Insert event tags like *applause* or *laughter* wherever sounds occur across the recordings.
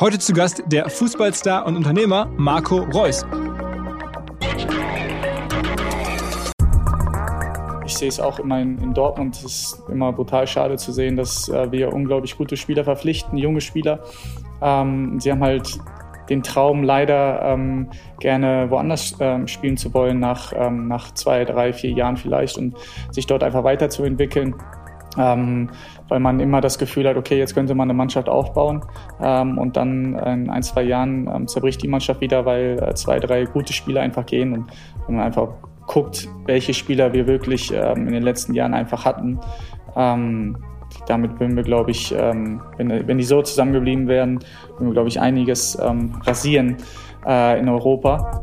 Heute zu Gast der Fußballstar und Unternehmer Marco Reus. Ich sehe es auch immer in, in Dortmund. Es ist immer brutal schade zu sehen, dass äh, wir unglaublich gute Spieler verpflichten, junge Spieler. Ähm, sie haben halt den Traum leider ähm, gerne woanders ähm, spielen zu wollen, nach, ähm, nach zwei, drei, vier Jahren vielleicht und sich dort einfach weiterzuentwickeln ähm, weil man immer das Gefühl hat, okay, jetzt könnte man eine Mannschaft aufbauen ähm, und dann in ein, zwei Jahren ähm, zerbricht die Mannschaft wieder, weil äh, zwei, drei gute Spieler einfach gehen und wenn man einfach guckt, welche Spieler wir wirklich ähm, in den letzten Jahren einfach hatten, ähm, damit würden wir, glaube ich, ähm, wenn, wenn die so zusammengeblieben wären, würden wir, glaube ich, einiges rasieren äh, in Europa.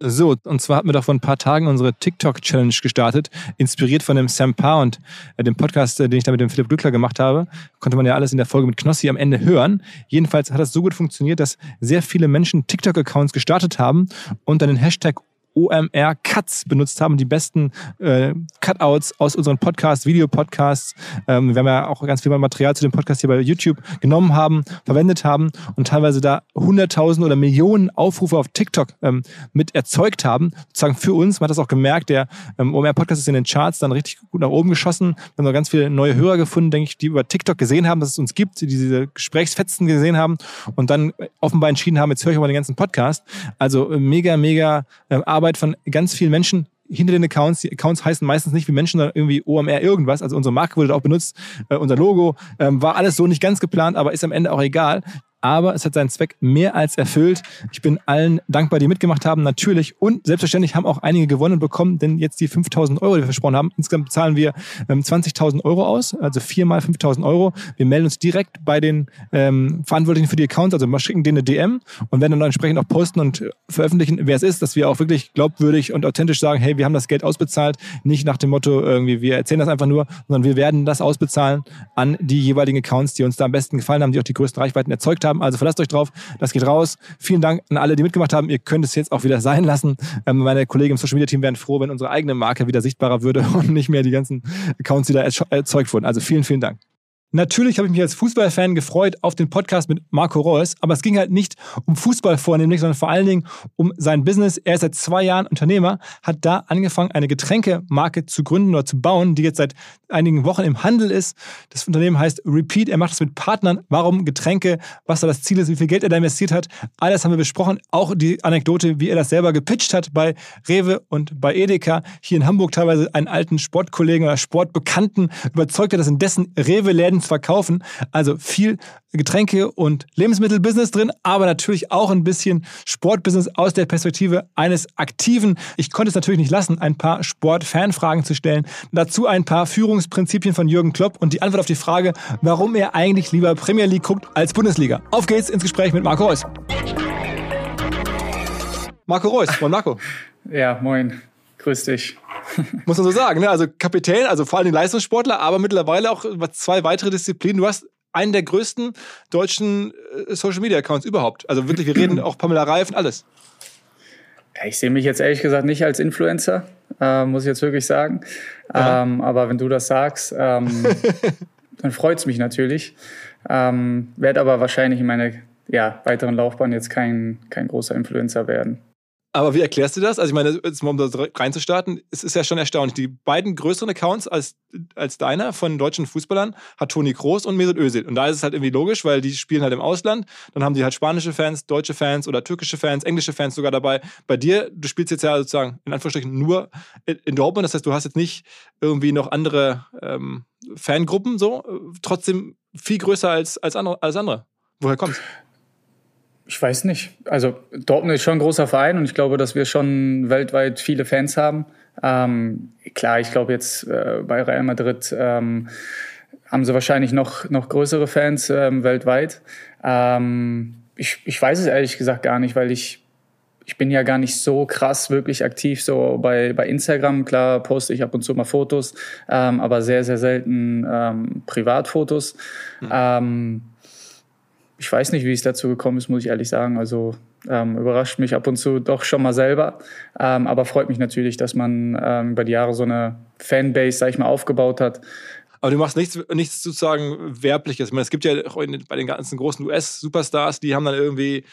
So, und zwar hatten wir doch vor ein paar Tagen unsere TikTok-Challenge gestartet, inspiriert von dem Sam Parr und äh, dem Podcast, äh, den ich da mit dem Philipp Glückler gemacht habe. Konnte man ja alles in der Folge mit Knossi am Ende hören. Jedenfalls hat das so gut funktioniert, dass sehr viele Menschen TikTok-Accounts gestartet haben und dann den Hashtag OMR Cuts benutzt haben, die besten äh, Cutouts aus unseren Podcasts, Videopodcasts. Ähm, wir haben ja auch ganz viel Material zu dem Podcast hier bei YouTube genommen haben, verwendet haben und teilweise da hunderttausend oder Millionen Aufrufe auf TikTok ähm, mit erzeugt haben. Sozusagen für uns, man hat das auch gemerkt, der ähm, OMR Podcast ist in den Charts dann richtig gut nach oben geschossen. Wir haben noch ganz viele neue Hörer gefunden, denke ich, die über TikTok gesehen haben, dass es uns gibt, die diese Gesprächsfetzen gesehen haben und dann offenbar entschieden haben, jetzt höre ich mal den ganzen Podcast. Also äh, mega, mega äh, Arbeit Arbeit von ganz vielen Menschen hinter den Accounts. Die Accounts heißen meistens nicht wie Menschen, sondern irgendwie OMR irgendwas. Also unsere Marke wurde auch benutzt, äh, unser Logo. Ähm, war alles so nicht ganz geplant, aber ist am Ende auch egal aber es hat seinen Zweck mehr als erfüllt. Ich bin allen dankbar, die mitgemacht haben, natürlich. Und selbstverständlich haben auch einige gewonnen bekommen, denn jetzt die 5000 Euro, die wir versprochen haben, insgesamt zahlen wir ähm, 20.000 Euro aus, also viermal 5000 Euro. Wir melden uns direkt bei den ähm, Verantwortlichen für die Accounts, also wir schicken denen eine DM und werden dann entsprechend auch posten und veröffentlichen, wer es ist, dass wir auch wirklich glaubwürdig und authentisch sagen, hey, wir haben das Geld ausbezahlt, nicht nach dem Motto irgendwie, wir erzählen das einfach nur, sondern wir werden das ausbezahlen an die jeweiligen Accounts, die uns da am besten gefallen haben, die auch die größten Reichweiten erzeugt haben haben. Also verlasst euch drauf. Das geht raus. Vielen Dank an alle, die mitgemacht haben. Ihr könnt es jetzt auch wieder sein lassen. Ähm, meine Kollegen im Social Media Team wären froh, wenn unsere eigene Marke wieder sichtbarer würde *laughs* und nicht mehr die ganzen Accounts, die da erzeugt wurden. Also vielen, vielen Dank. Natürlich habe ich mich als Fußballfan gefreut auf den Podcast mit Marco Reus, aber es ging halt nicht um Fußball vornehmlich, sondern vor allen Dingen um sein Business. Er ist seit zwei Jahren Unternehmer, hat da angefangen, eine Getränkemarke zu gründen oder zu bauen, die jetzt seit einigen Wochen im Handel ist. Das Unternehmen heißt Repeat. Er macht das mit Partnern. Warum Getränke, was da das Ziel ist, wie viel Geld er da investiert hat. Alles haben wir besprochen. Auch die Anekdote, wie er das selber gepitcht hat bei Rewe und bei Edeka. Hier in Hamburg teilweise einen alten Sportkollegen oder Sportbekannten überzeugt hat, dass in dessen Rewe-Läden Zu verkaufen. Also viel Getränke- und Lebensmittelbusiness drin, aber natürlich auch ein bisschen Sportbusiness aus der Perspektive eines Aktiven. Ich konnte es natürlich nicht lassen, ein paar Sport-Fanfragen zu stellen. Dazu ein paar Führungsprinzipien von Jürgen Klopp und die Antwort auf die Frage, warum er eigentlich lieber Premier League guckt als Bundesliga. Auf geht's ins Gespräch mit Marco Reus. Marco Reus, moin Marco. Ja, moin. Grüß dich. *laughs* Muss man so sagen, ne? Also Kapitän, also vor allem Leistungssportler, aber mittlerweile auch zwei weitere Disziplinen. Du hast einen der größten deutschen äh, Social Media Accounts überhaupt. Also wirklich, wir reden *clears throat* auch Pamela Reif und alles. Ja, ich sehe mich jetzt ehrlich gesagt nicht als Influencer, äh, muss ich jetzt wirklich sagen. Ähm, aber wenn du das sagst, ähm, *laughs* dann freut es mich natürlich. Ähm, Werde aber wahrscheinlich in meiner ja, weiteren Laufbahn jetzt kein, kein großer Influencer werden. Aber wie erklärst du das? Also ich meine, jetzt mal um das reinzustarten, es ist ja schon erstaunlich. Die beiden größeren Accounts als, als deiner von deutschen Fußballern hat Toni Kroos und Mesut Özil. Und da ist es halt irgendwie logisch, weil die spielen halt im Ausland. Dann haben die halt spanische Fans, deutsche Fans oder türkische Fans, englische Fans sogar dabei. Bei dir, du spielst jetzt ja sozusagen in Anführungsstrichen nur in Dortmund. Das heißt, du hast jetzt nicht irgendwie noch andere ähm, Fangruppen so. Trotzdem viel größer als, als, andere, als andere. Woher kommt's? Ich weiß nicht. Also Dortmund ist schon ein großer Verein und ich glaube, dass wir schon weltweit viele Fans haben. Ähm, klar, ich glaube jetzt äh, bei Real Madrid ähm, haben sie wahrscheinlich noch, noch größere Fans ähm, weltweit. Ähm, ich, ich weiß es ehrlich gesagt gar nicht, weil ich, ich bin ja gar nicht so krass wirklich aktiv so bei, bei Instagram. Klar poste ich ab und zu mal Fotos, ähm, aber sehr, sehr selten ähm, Privatfotos. Mhm ich weiß nicht, wie es dazu gekommen ist, muss ich ehrlich sagen. Also ähm, überrascht mich ab und zu doch schon mal selber. Ähm, aber freut mich natürlich, dass man ähm, über die Jahre so eine Fanbase, sag ich mal, aufgebaut hat. Aber du machst nichts, nichts sozusagen Werbliches. Ich meine, es gibt ja bei den ganzen großen US-Superstars, die haben dann irgendwie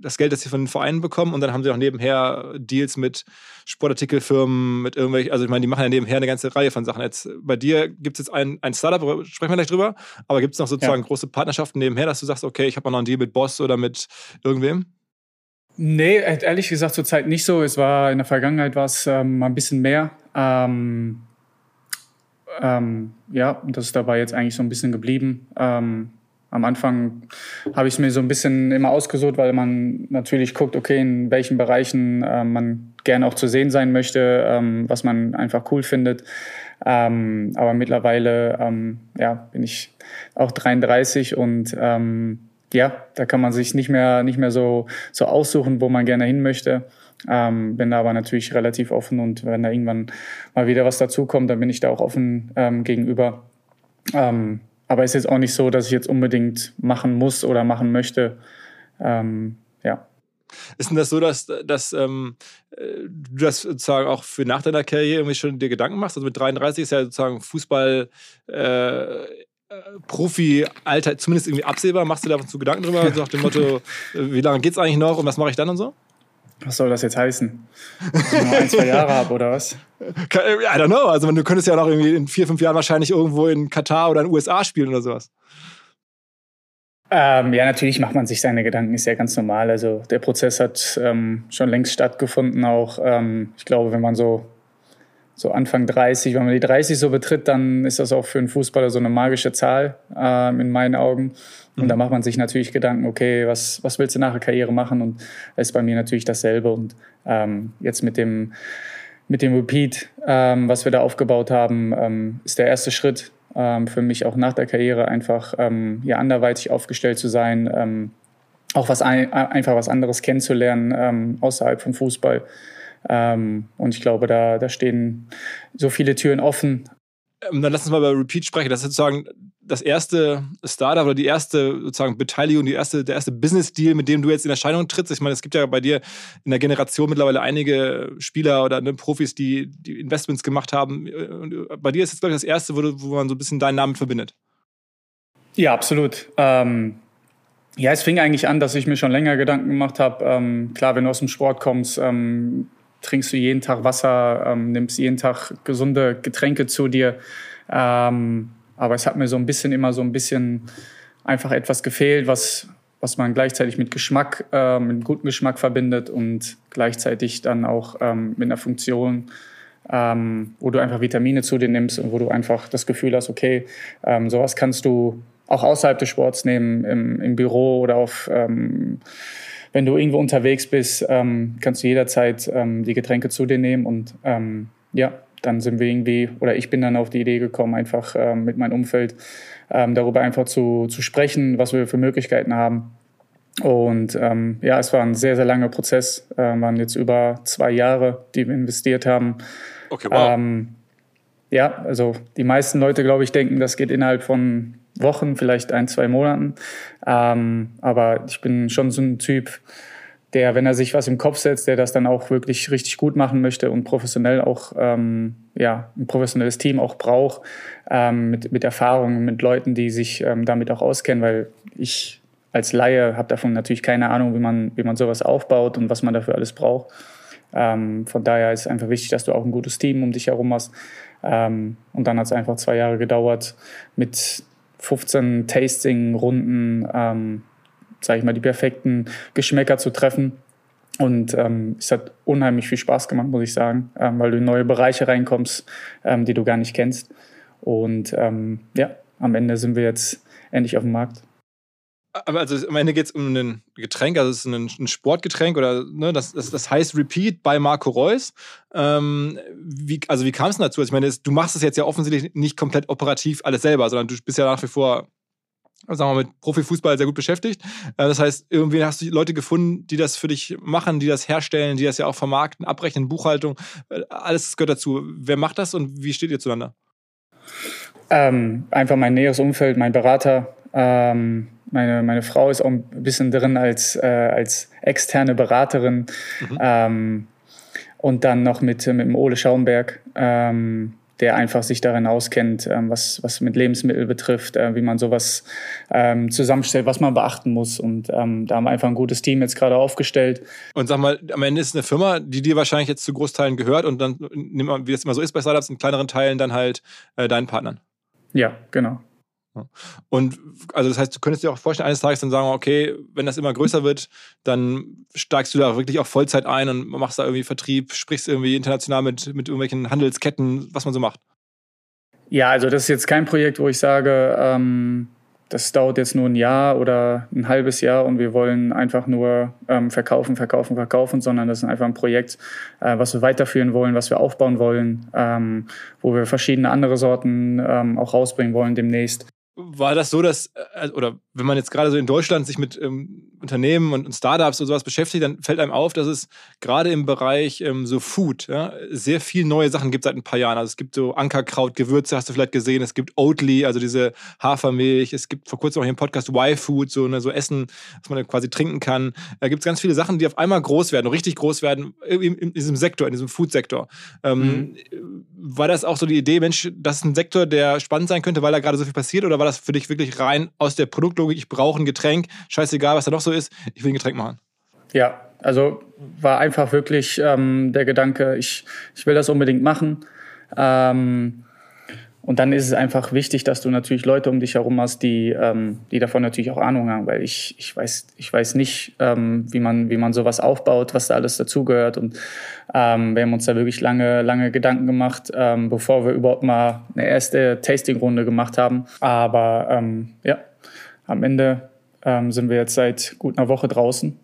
das Geld, das sie von den Vereinen bekommen und dann haben sie auch nebenher Deals mit Sportartikelfirmen, mit irgendwelchen, also ich meine, die machen ja nebenher eine ganze Reihe von Sachen. Jetzt bei dir gibt es jetzt ein, ein Startup, sprechen wir gleich drüber, aber gibt es noch sozusagen ja. große Partnerschaften nebenher, dass du sagst, okay, ich habe noch einen Deal mit Boss oder mit irgendwem? Nee, ehrlich gesagt zurzeit nicht so. Es war in der Vergangenheit war es ähm, ein bisschen mehr. Ähm, ähm, ja, das ist dabei jetzt eigentlich so ein bisschen geblieben. Ähm, am Anfang habe ich es mir so ein bisschen immer ausgesucht, weil man natürlich guckt, okay, in welchen Bereichen äh, man gerne auch zu sehen sein möchte, ähm, was man einfach cool findet. Ähm, aber mittlerweile ähm, ja, bin ich auch 33 und ähm, ja, da kann man sich nicht mehr, nicht mehr so, so aussuchen, wo man gerne hin möchte. Ähm, bin da aber natürlich relativ offen und wenn da irgendwann mal wieder was dazukommt, dann bin ich da auch offen ähm, gegenüber. Ähm, aber ist jetzt auch nicht so, dass ich jetzt unbedingt machen muss oder machen möchte. Ähm, ja. Ist denn das so, dass, dass ähm, du das sozusagen auch für nach deiner Karriere irgendwie schon dir Gedanken machst? Also mit 33 ist ja sozusagen Fußball äh, Profi-Alter zumindest irgendwie absehbar. Machst du da zu Gedanken drüber? So nach dem Motto, wie lange geht es eigentlich noch und was mache ich dann und so? Was soll das jetzt heißen? Dass ich noch ein, zwei Jahre habe oder was? I don't know. Also du könntest ja noch irgendwie in vier, fünf Jahren wahrscheinlich irgendwo in Katar oder in den USA spielen oder sowas. Ähm, ja, natürlich macht man sich seine Gedanken, ist ja ganz normal. Also der Prozess hat ähm, schon längst stattgefunden. Auch ähm, ich glaube, wenn man so so Anfang 30, wenn man die 30 so betritt, dann ist das auch für einen Fußballer so eine magische Zahl ähm, in meinen Augen. Und mhm. da macht man sich natürlich Gedanken, okay, was, was willst du nach der Karriere machen? Und das ist bei mir natürlich dasselbe. Und ähm, jetzt mit dem, mit dem Repeat, ähm, was wir da aufgebaut haben, ähm, ist der erste Schritt ähm, für mich auch nach der Karriere einfach ähm, ja, anderweitig aufgestellt zu sein, ähm, auch was ein, einfach was anderes kennenzulernen ähm, außerhalb vom Fußball. Ähm, und ich glaube, da, da stehen so viele Türen offen. Ähm, dann lass uns mal über Repeat sprechen. Das ist sozusagen das erste Startup oder die erste sozusagen Beteiligung, die erste, der erste Business-Deal, mit dem du jetzt in Erscheinung trittst. Ich meine, es gibt ja bei dir in der Generation mittlerweile einige Spieler oder ne, Profis, die, die Investments gemacht haben. Und bei dir ist jetzt, glaube ich, das erste, wo, du, wo man so ein bisschen deinen Namen verbindet. Ja, absolut. Ähm, ja, es fing eigentlich an, dass ich mir schon länger Gedanken gemacht habe. Ähm, klar, wenn du aus dem Sport kommst, ähm, trinkst du jeden Tag Wasser, ähm, nimmst jeden Tag gesunde Getränke zu dir. Ähm, aber es hat mir so ein bisschen immer so ein bisschen einfach etwas gefehlt, was, was man gleichzeitig mit Geschmack, äh, mit gutem Geschmack verbindet und gleichzeitig dann auch ähm, mit einer Funktion ähm, wo du einfach Vitamine zu dir nimmst und wo du einfach das Gefühl hast, okay, ähm, sowas kannst du auch außerhalb des Sports nehmen, im, im Büro oder auf, ähm, wenn du irgendwo unterwegs bist, ähm, kannst du jederzeit ähm, die Getränke zu dir nehmen und ähm, ja, dann sind wir irgendwie, oder ich bin dann auf die Idee gekommen, einfach ähm, mit meinem Umfeld ähm, darüber einfach zu, zu sprechen, was wir für Möglichkeiten haben. Und ähm, ja, es war ein sehr, sehr langer Prozess. Äh, waren jetzt über zwei Jahre, die wir investiert haben. Okay, wow. Ähm, ja, also die meisten Leute, glaube ich, denken, das geht innerhalb von Wochen, vielleicht ein, zwei Monaten. Ähm, aber ich bin schon so ein Typ, der, wenn er sich was im Kopf setzt, der das dann auch wirklich richtig gut machen möchte und professionell auch, ähm, ja, ein professionelles Team auch braucht, ähm, mit, mit Erfahrung, mit Leuten, die sich ähm, damit auch auskennen, weil ich als Laie habe davon natürlich keine Ahnung, wie man, wie man sowas aufbaut und was man dafür alles braucht. Ähm, von daher ist es einfach wichtig, dass du auch ein gutes Team um dich herum hast. Ähm, und dann hat es einfach zwei Jahre gedauert mit 15 Tasting-Runden, ähm, sage ich mal, die perfekten Geschmäcker zu treffen. Und ähm, es hat unheimlich viel Spaß gemacht, muss ich sagen, ähm, weil du in neue Bereiche reinkommst, ähm, die du gar nicht kennst. Und ähm, ja, am Ende sind wir jetzt endlich auf dem Markt. Aber also am Ende geht es um ein Getränk, also es ist ein, ein Sportgetränk oder ne, das, das, das heißt Repeat bei Marco Reus. Ähm, wie, also wie kam es dazu? Also ich meine, du machst es jetzt ja offensichtlich nicht komplett operativ alles selber, sondern du bist ja nach wie vor sagen wir mal, mit Profifußball sehr gut beschäftigt. Äh, das heißt, irgendwie hast du Leute gefunden, die das für dich machen, die das herstellen, die das ja auch vermarkten, abrechnen, Buchhaltung, äh, alles gehört dazu. Wer macht das und wie steht ihr zueinander? Ähm, einfach mein näheres Umfeld, mein Berater. Ähm, meine, meine Frau ist auch ein bisschen drin als, äh, als externe Beraterin. Mhm. Ähm, und dann noch mit, mit dem Ole Schaumberg. Ähm, der einfach sich darin auskennt, ähm, was, was mit Lebensmitteln betrifft, äh, wie man sowas ähm, zusammenstellt, was man beachten muss. Und ähm, da haben wir einfach ein gutes Team jetzt gerade aufgestellt. Und sag mal, am Ende ist es eine Firma, die dir wahrscheinlich jetzt zu Großteilen gehört und dann, wie das immer so ist bei Startups, in kleineren Teilen dann halt äh, deinen Partnern. Ja, genau. Und also das heißt, du könntest dir auch vorstellen, eines Tages dann sagen, okay, wenn das immer größer wird, dann steigst du da wirklich auch Vollzeit ein und machst da irgendwie Vertrieb, sprichst irgendwie international mit, mit irgendwelchen Handelsketten, was man so macht. Ja, also das ist jetzt kein Projekt, wo ich sage, ähm, das dauert jetzt nur ein Jahr oder ein halbes Jahr und wir wollen einfach nur ähm, verkaufen, verkaufen, verkaufen, sondern das ist einfach ein Projekt, äh, was wir weiterführen wollen, was wir aufbauen wollen, ähm, wo wir verschiedene andere Sorten ähm, auch rausbringen wollen demnächst war das so, dass, äh, oder wenn man jetzt gerade so in Deutschland sich mit ähm, Unternehmen und, und, Startups und sowas beschäftigt, dann fällt einem auf, dass es gerade im Bereich ähm, so Food ja, sehr viel neue Sachen gibt seit ein paar Jahren. Also es gibt so Ankerkraut, Gewürze, hast du vielleicht gesehen. Es gibt Oatly, also diese Hafermilch. Es gibt vor kurzem auch hier im Podcast Y-Food, so, ne, so Essen, was man quasi trinken kann. Da gibt es ganz viele Sachen, die auf einmal groß werden, richtig groß werden in, in diesem Sektor, in diesem Food-Sektor. Ähm, mhm. War das auch so die Idee, Mensch, das ist ein Sektor, der spannend sein könnte, weil da gerade so viel passiert? Oder war das für dich wirklich rein aus der Produktlogik, ich brauche ein Getränk, scheißegal, was da noch so ist, ich will ein Getränk machen? Ja, also war einfach wirklich ähm, der Gedanke, ich, ich will das unbedingt machen. Ähm, und dann ist es einfach wichtig, dass du natürlich Leute um dich herum hast, die, ähm, die davon natürlich auch Ahnung haben, weil ich, ich, weiß, ich weiß nicht, ähm, wie, man, wie man sowas aufbaut, was da alles dazugehört. Und ähm, wir haben uns da wirklich lange, lange Gedanken gemacht, ähm, bevor wir überhaupt mal eine erste Tasting-Runde gemacht haben. Aber ähm, ja, am Ende ähm, sind wir jetzt seit gut einer Woche draußen.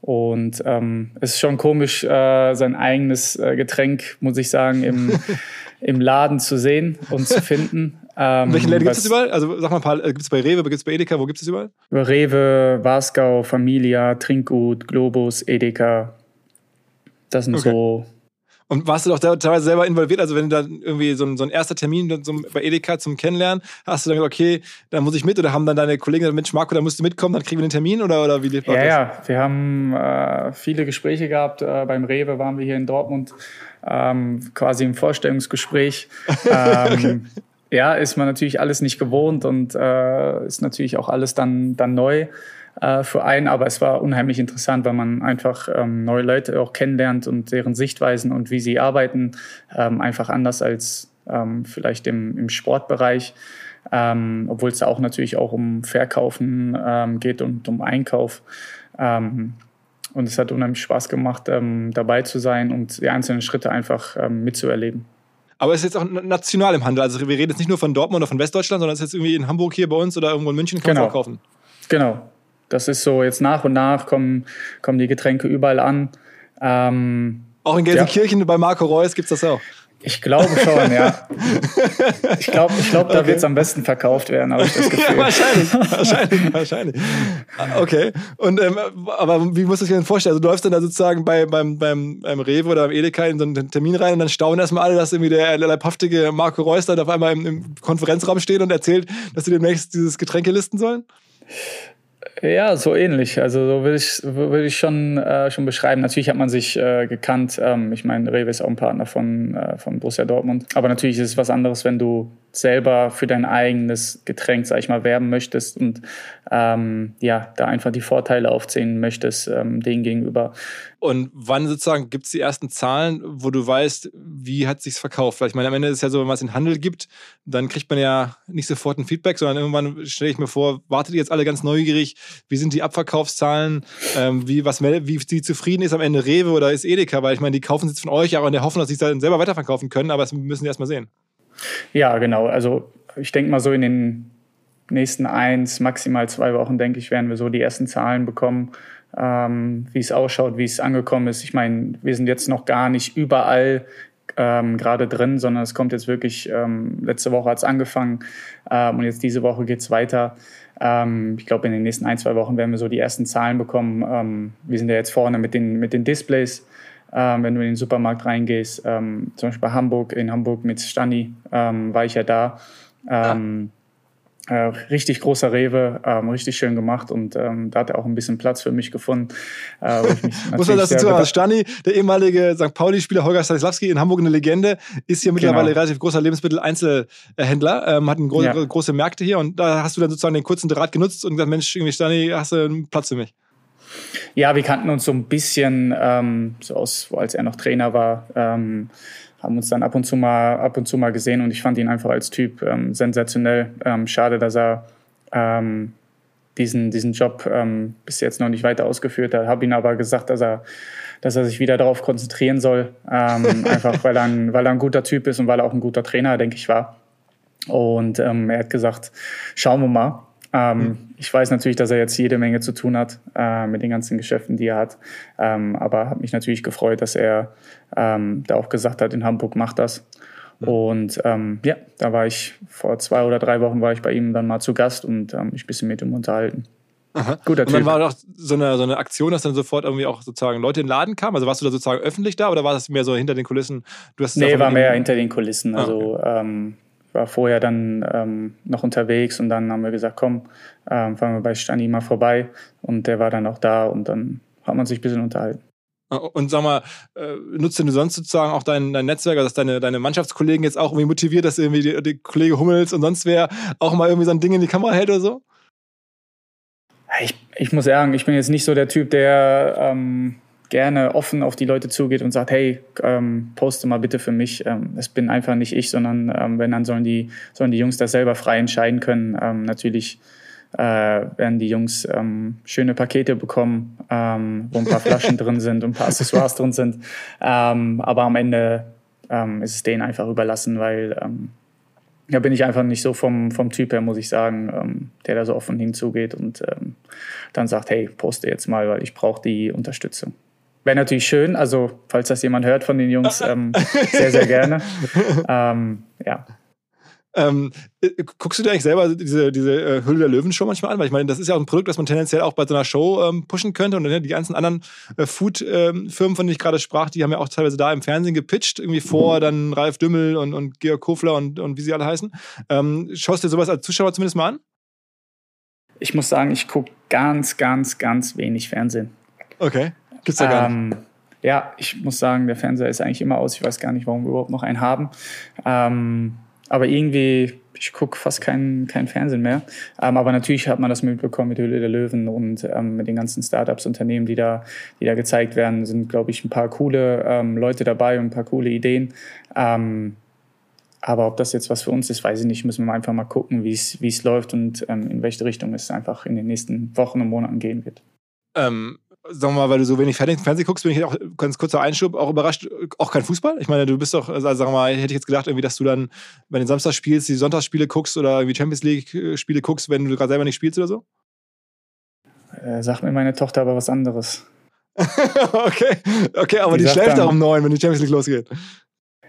Und ähm, es ist schon komisch, äh, sein eigenes äh, Getränk, muss ich sagen, im *laughs* im Laden zu sehen und zu *laughs* finden. Ähm, Welche Läden gibt es überall? Also sag mal ein paar, äh, gibt es bei Rewe, gibt es bei Edeka, wo gibt es überall? Rewe, Wasgau, Familia, Trinkgut, Globus, Edeka. Das sind okay. so und warst du doch teilweise selber involviert? Also, wenn du da irgendwie so ein, so ein erster Termin so bei Edeka zum Kennenlernen, hast du dann gesagt, okay, da muss ich mit oder haben dann deine Kollegen gesagt, Mensch, Marco, da musst du mitkommen, dann kriegen wir den Termin oder, oder wie lebt ja, das? Ja, wir haben äh, viele Gespräche gehabt. Äh, beim Rewe waren wir hier in Dortmund ähm, quasi im Vorstellungsgespräch. *laughs* Ähm, ja, ist man natürlich alles nicht gewohnt und äh, ist natürlich auch alles dann, dann neu äh, für einen, aber es war unheimlich interessant, weil man einfach ähm, neue Leute auch kennenlernt und deren Sichtweisen und wie sie arbeiten, ähm, einfach anders als ähm, vielleicht im, im Sportbereich. Ähm, obwohl es da auch natürlich auch um Verkaufen ähm, geht und um Einkauf. Ähm, und es hat unheimlich Spaß gemacht, ähm, dabei zu sein und die einzelnen Schritte einfach ähm, mitzuerleben. Aber es ist jetzt auch national im Handel. Also wir reden jetzt nicht nur von Dortmund oder von Westdeutschland, sondern es ist jetzt irgendwie in Hamburg hier bei uns oder irgendwo in München kann genau. man auch kaufen. Genau. Das ist so, jetzt nach und nach kommen, kommen die Getränke überall an. Ähm, auch in Gelsenkirchen ja. bei Marco Reus gibt es das auch. Ich glaube schon, ja. *laughs* Ich glaube, ich glaub, da okay. wird es am besten verkauft werden, habe ich das *laughs* Gefühl. Ja, wahrscheinlich, wahrscheinlich, wahrscheinlich. Okay. Und ähm, aber wie muss ich dir denn vorstellen? Also du läufst dann da sozusagen bei, beim, beim, beim Rewe oder beim Edeka in so einen Termin rein und dann staunen erstmal alle, dass irgendwie der leibhaftige Marco Reus da auf einmal im, im Konferenzraum steht und erzählt, dass sie demnächst dieses Getränke listen sollen? Ja, so ähnlich. Also so würde ich, würde ich schon, äh, schon beschreiben. Natürlich hat man sich äh, gekannt. Ähm, ich meine, Rewe ist auch ein Partner von, äh, von Borussia Dortmund. Aber natürlich ist es was anderes, wenn du selber für dein eigenes Getränk, sag ich mal, werben möchtest und ähm, ja, da einfach die Vorteile aufzählen möchtest, ähm, denen gegenüber. Und wann sozusagen gibt es die ersten Zahlen, wo du weißt, wie hat sich's verkauft? Weil ich meine, am Ende ist es ja so, wenn man es in Handel gibt, dann kriegt man ja nicht sofort ein Feedback, sondern irgendwann stelle ich mir vor, wartet ihr jetzt alle ganz neugierig, wie sind die Abverkaufszahlen, ähm, wie, was, wie sie zufrieden ist am Ende Rewe oder ist Edeka, weil ich meine, die kaufen jetzt von euch, aber in der Hoffnung, dass sie es dann selber weiterverkaufen können, aber das müssen sie erstmal sehen. Ja, genau. Also ich denke mal so in den nächsten eins, maximal zwei Wochen, denke ich, werden wir so die ersten Zahlen bekommen, ähm, wie es ausschaut, wie es angekommen ist. Ich meine, wir sind jetzt noch gar nicht überall ähm, gerade drin, sondern es kommt jetzt wirklich, ähm, letzte Woche hat es angefangen ähm, und jetzt diese Woche geht es weiter. Ähm, ich glaube, in den nächsten ein, zwei Wochen werden wir so die ersten Zahlen bekommen. Ähm, wir sind ja jetzt vorne mit den, mit den Displays ähm, wenn du in den Supermarkt reingehst. Ähm, zum Beispiel bei Hamburg, in Hamburg mit Stani ähm, war ich ja da. Ähm, ja. Äh, richtig großer Rewe, ähm, richtig schön gemacht und ähm, da hat er auch ein bisschen Platz für mich gefunden. Äh, *laughs* Muss man dazu sagen, Stani, der ehemalige St. Pauli-Spieler Holger Stanislawski in Hamburg eine Legende, ist hier mittlerweile genau. relativ großer Lebensmittel-Einzelhändler, ähm, hat gro ja. große Märkte hier und da hast du dann sozusagen den kurzen Draht genutzt und gesagt, Mensch, irgendwie Stani, hast du einen Platz für mich? Ja, wir kannten uns so ein bisschen, ähm, so aus, als er noch Trainer war, ähm, haben uns dann ab und zu mal, ab und zu mal gesehen und ich fand ihn einfach als Typ ähm, sensationell. Ähm, schade, dass er ähm, diesen, diesen Job ähm, bis jetzt noch nicht weiter ausgeführt hat. Habe ihn aber gesagt, dass er, dass er sich wieder darauf konzentrieren soll, *laughs* einfach weil er, ein, weil er ein guter Typ ist und weil er auch ein guter Trainer, denke ich, war. Und er hat gesagt, schauen wir mal. Ähm, mhm. Ich weiß natürlich, dass er jetzt jede Menge zu tun hat äh, mit den ganzen Geschäften, die er hat. Ähm, aber habe mich natürlich gefreut, dass er ähm, da auch gesagt hat, in Hamburg macht das. Mhm. Und ähm, ja, da war ich vor zwei oder drei Wochen war ich bei ihm dann mal zu Gast und ähm, mich ein bisschen mit ihm unterhalten. Aha. Guter und dann typ. war doch so eine, so eine Aktion, dass dann sofort irgendwie auch sozusagen Leute in den Laden kamen. Also warst du da sozusagen öffentlich da oder war das mehr so hinter den Kulissen? Du hast nee, war mehr hinter den Kulissen. Also ah, okay. ähm, war vorher dann ähm, noch unterwegs und dann haben wir gesagt, komm, ähm, fahren wir bei Stani mal vorbei. Und der war dann auch da und dann hat man sich ein bisschen unterhalten. Ah, und sag mal, äh, nutzt du sonst sozusagen auch dein, dein Netzwerk, also dass deine, deine Mannschaftskollegen jetzt auch irgendwie motiviert, dass irgendwie die, die Kollege Hummels und sonst wer auch mal irgendwie so ein Ding in die Kamera hält oder so? Ich, ich muss sagen, ich bin jetzt nicht so der Typ, der ähm, gerne offen auf die Leute zugeht und sagt, hey, ähm, poste mal bitte für mich. Ähm, das bin einfach nicht ich, sondern ähm, wenn, dann sollen die, sollen die Jungs das selber frei entscheiden können. Ähm, natürlich äh, werden die Jungs ähm, schöne Pakete bekommen, ähm, wo ein paar Flaschen *laughs* drin sind und ein paar Accessoires drin sind. aber am Ende ist es denen einfach überlassen, weil da bin ich einfach nicht so vom, vom Typ her, muss ich sagen, der da so offen hinzugeht und dann sagt, hey, poste jetzt mal, weil ich brauche die Unterstützung. Wäre natürlich schön, also falls das jemand hört von den Jungs, ähm, *laughs* sehr, sehr gerne. ähm, ja. Ähm, äh, guckst du dir eigentlich selber diese, diese äh, Hülle der Löwen Show manchmal an? Weil ich meine, das ist ja auch ein Produkt, das man tendenziell auch bei so einer Show ähm, pushen könnte. Und die ganzen anderen äh, Food-Firmen, ähm, von denen ich gerade sprach, die haben ja auch teilweise da im Fernsehen gepitcht, irgendwie vor dann Ralf Dümmel und, und Georg Kofler und, und wie sie alle heißen. Ähm, schaust du dir sowas als Zuschauer zumindest mal an? Ich muss sagen, ich gucke ganz, ganz, ganz wenig Fernsehen. Okay. Gibt's da gar nicht. Ähm, ja, ich muss sagen, der Fernseher ist eigentlich immer aus. Ich weiß gar nicht, warum wir überhaupt noch einen haben. Ähm, aber irgendwie, ich gucke fast kein, kein Fernsehen mehr. Ähm, aber natürlich hat man das mitbekommen mit Höhle der Löwen und ähm, mit den ganzen Startups, Unternehmen, die da, die da gezeigt werden, sind, glaube ich, ein paar coole ähm, Leute dabei und ein paar coole Ideen. Ähm, aber ob das jetzt was für uns ist, weiß ich nicht. Müssen wir einfach mal gucken, wie es läuft und ähm, in welche Richtung es einfach in den nächsten Wochen und Monaten gehen wird. Ähm, sagen wir mal, weil du so wenig Fernsehen guckst, bin ich auch ganz kurzer Einschub, auch überrascht, auch kein Fußball. Ich meine, du bist doch, also sagen wir mal, hätte ich jetzt gedacht, irgendwie, dass du dann, wenn du Samstag spielst, die Sonntagsspiele guckst oder irgendwie Champions League-Spiele guckst, wenn du gerade selber nicht spielst oder so? Äh, sagt mir meine Tochter aber was anderes. *laughs* okay, okay, aber die, die schläft auch um neun, wenn die Champions League losgeht.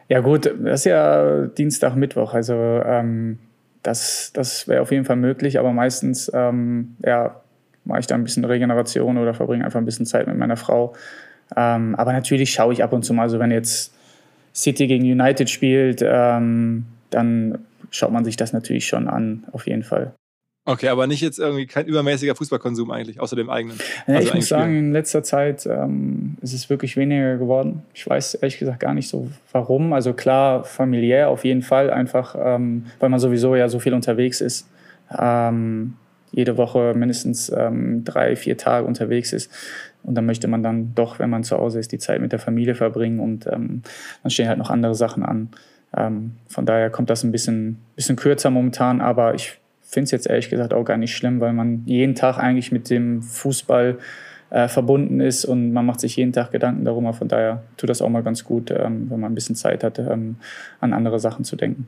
Ja, gut, das ist ja Dienstag, Mittwoch. Also, ähm, das, das wäre auf jeden Fall möglich, aber meistens, ähm, ja, mache ich da ein bisschen Regeneration oder verbringe einfach ein bisschen Zeit mit meiner Frau. Ähm, aber natürlich schaue ich ab und zu mal, also wenn jetzt City gegen United spielt, ähm, dann schaut man sich das natürlich schon an, auf jeden Fall. Okay, aber nicht jetzt irgendwie kein übermäßiger Fußballkonsum eigentlich, außer dem eigenen. Ja, also ich muss sagen, in letzter Zeit ähm, ist es wirklich weniger geworden. Ich weiß ehrlich gesagt gar nicht so warum. Also klar, familiär auf jeden Fall, einfach ähm, weil man sowieso ja so viel unterwegs ist. Ähm, jede Woche mindestens ähm, drei, vier Tage unterwegs ist. Und dann möchte man dann doch, wenn man zu Hause ist, die Zeit mit der Familie verbringen und ähm, dann stehen halt noch andere Sachen an. Ähm, von daher kommt das ein bisschen, bisschen kürzer momentan, aber ich finde es jetzt ehrlich gesagt auch gar nicht schlimm, weil man jeden Tag eigentlich mit dem Fußball äh, verbunden ist und man macht sich jeden Tag Gedanken darum. Von daher tut das auch mal ganz gut, ähm, wenn man ein bisschen Zeit hat, ähm, an andere Sachen zu denken.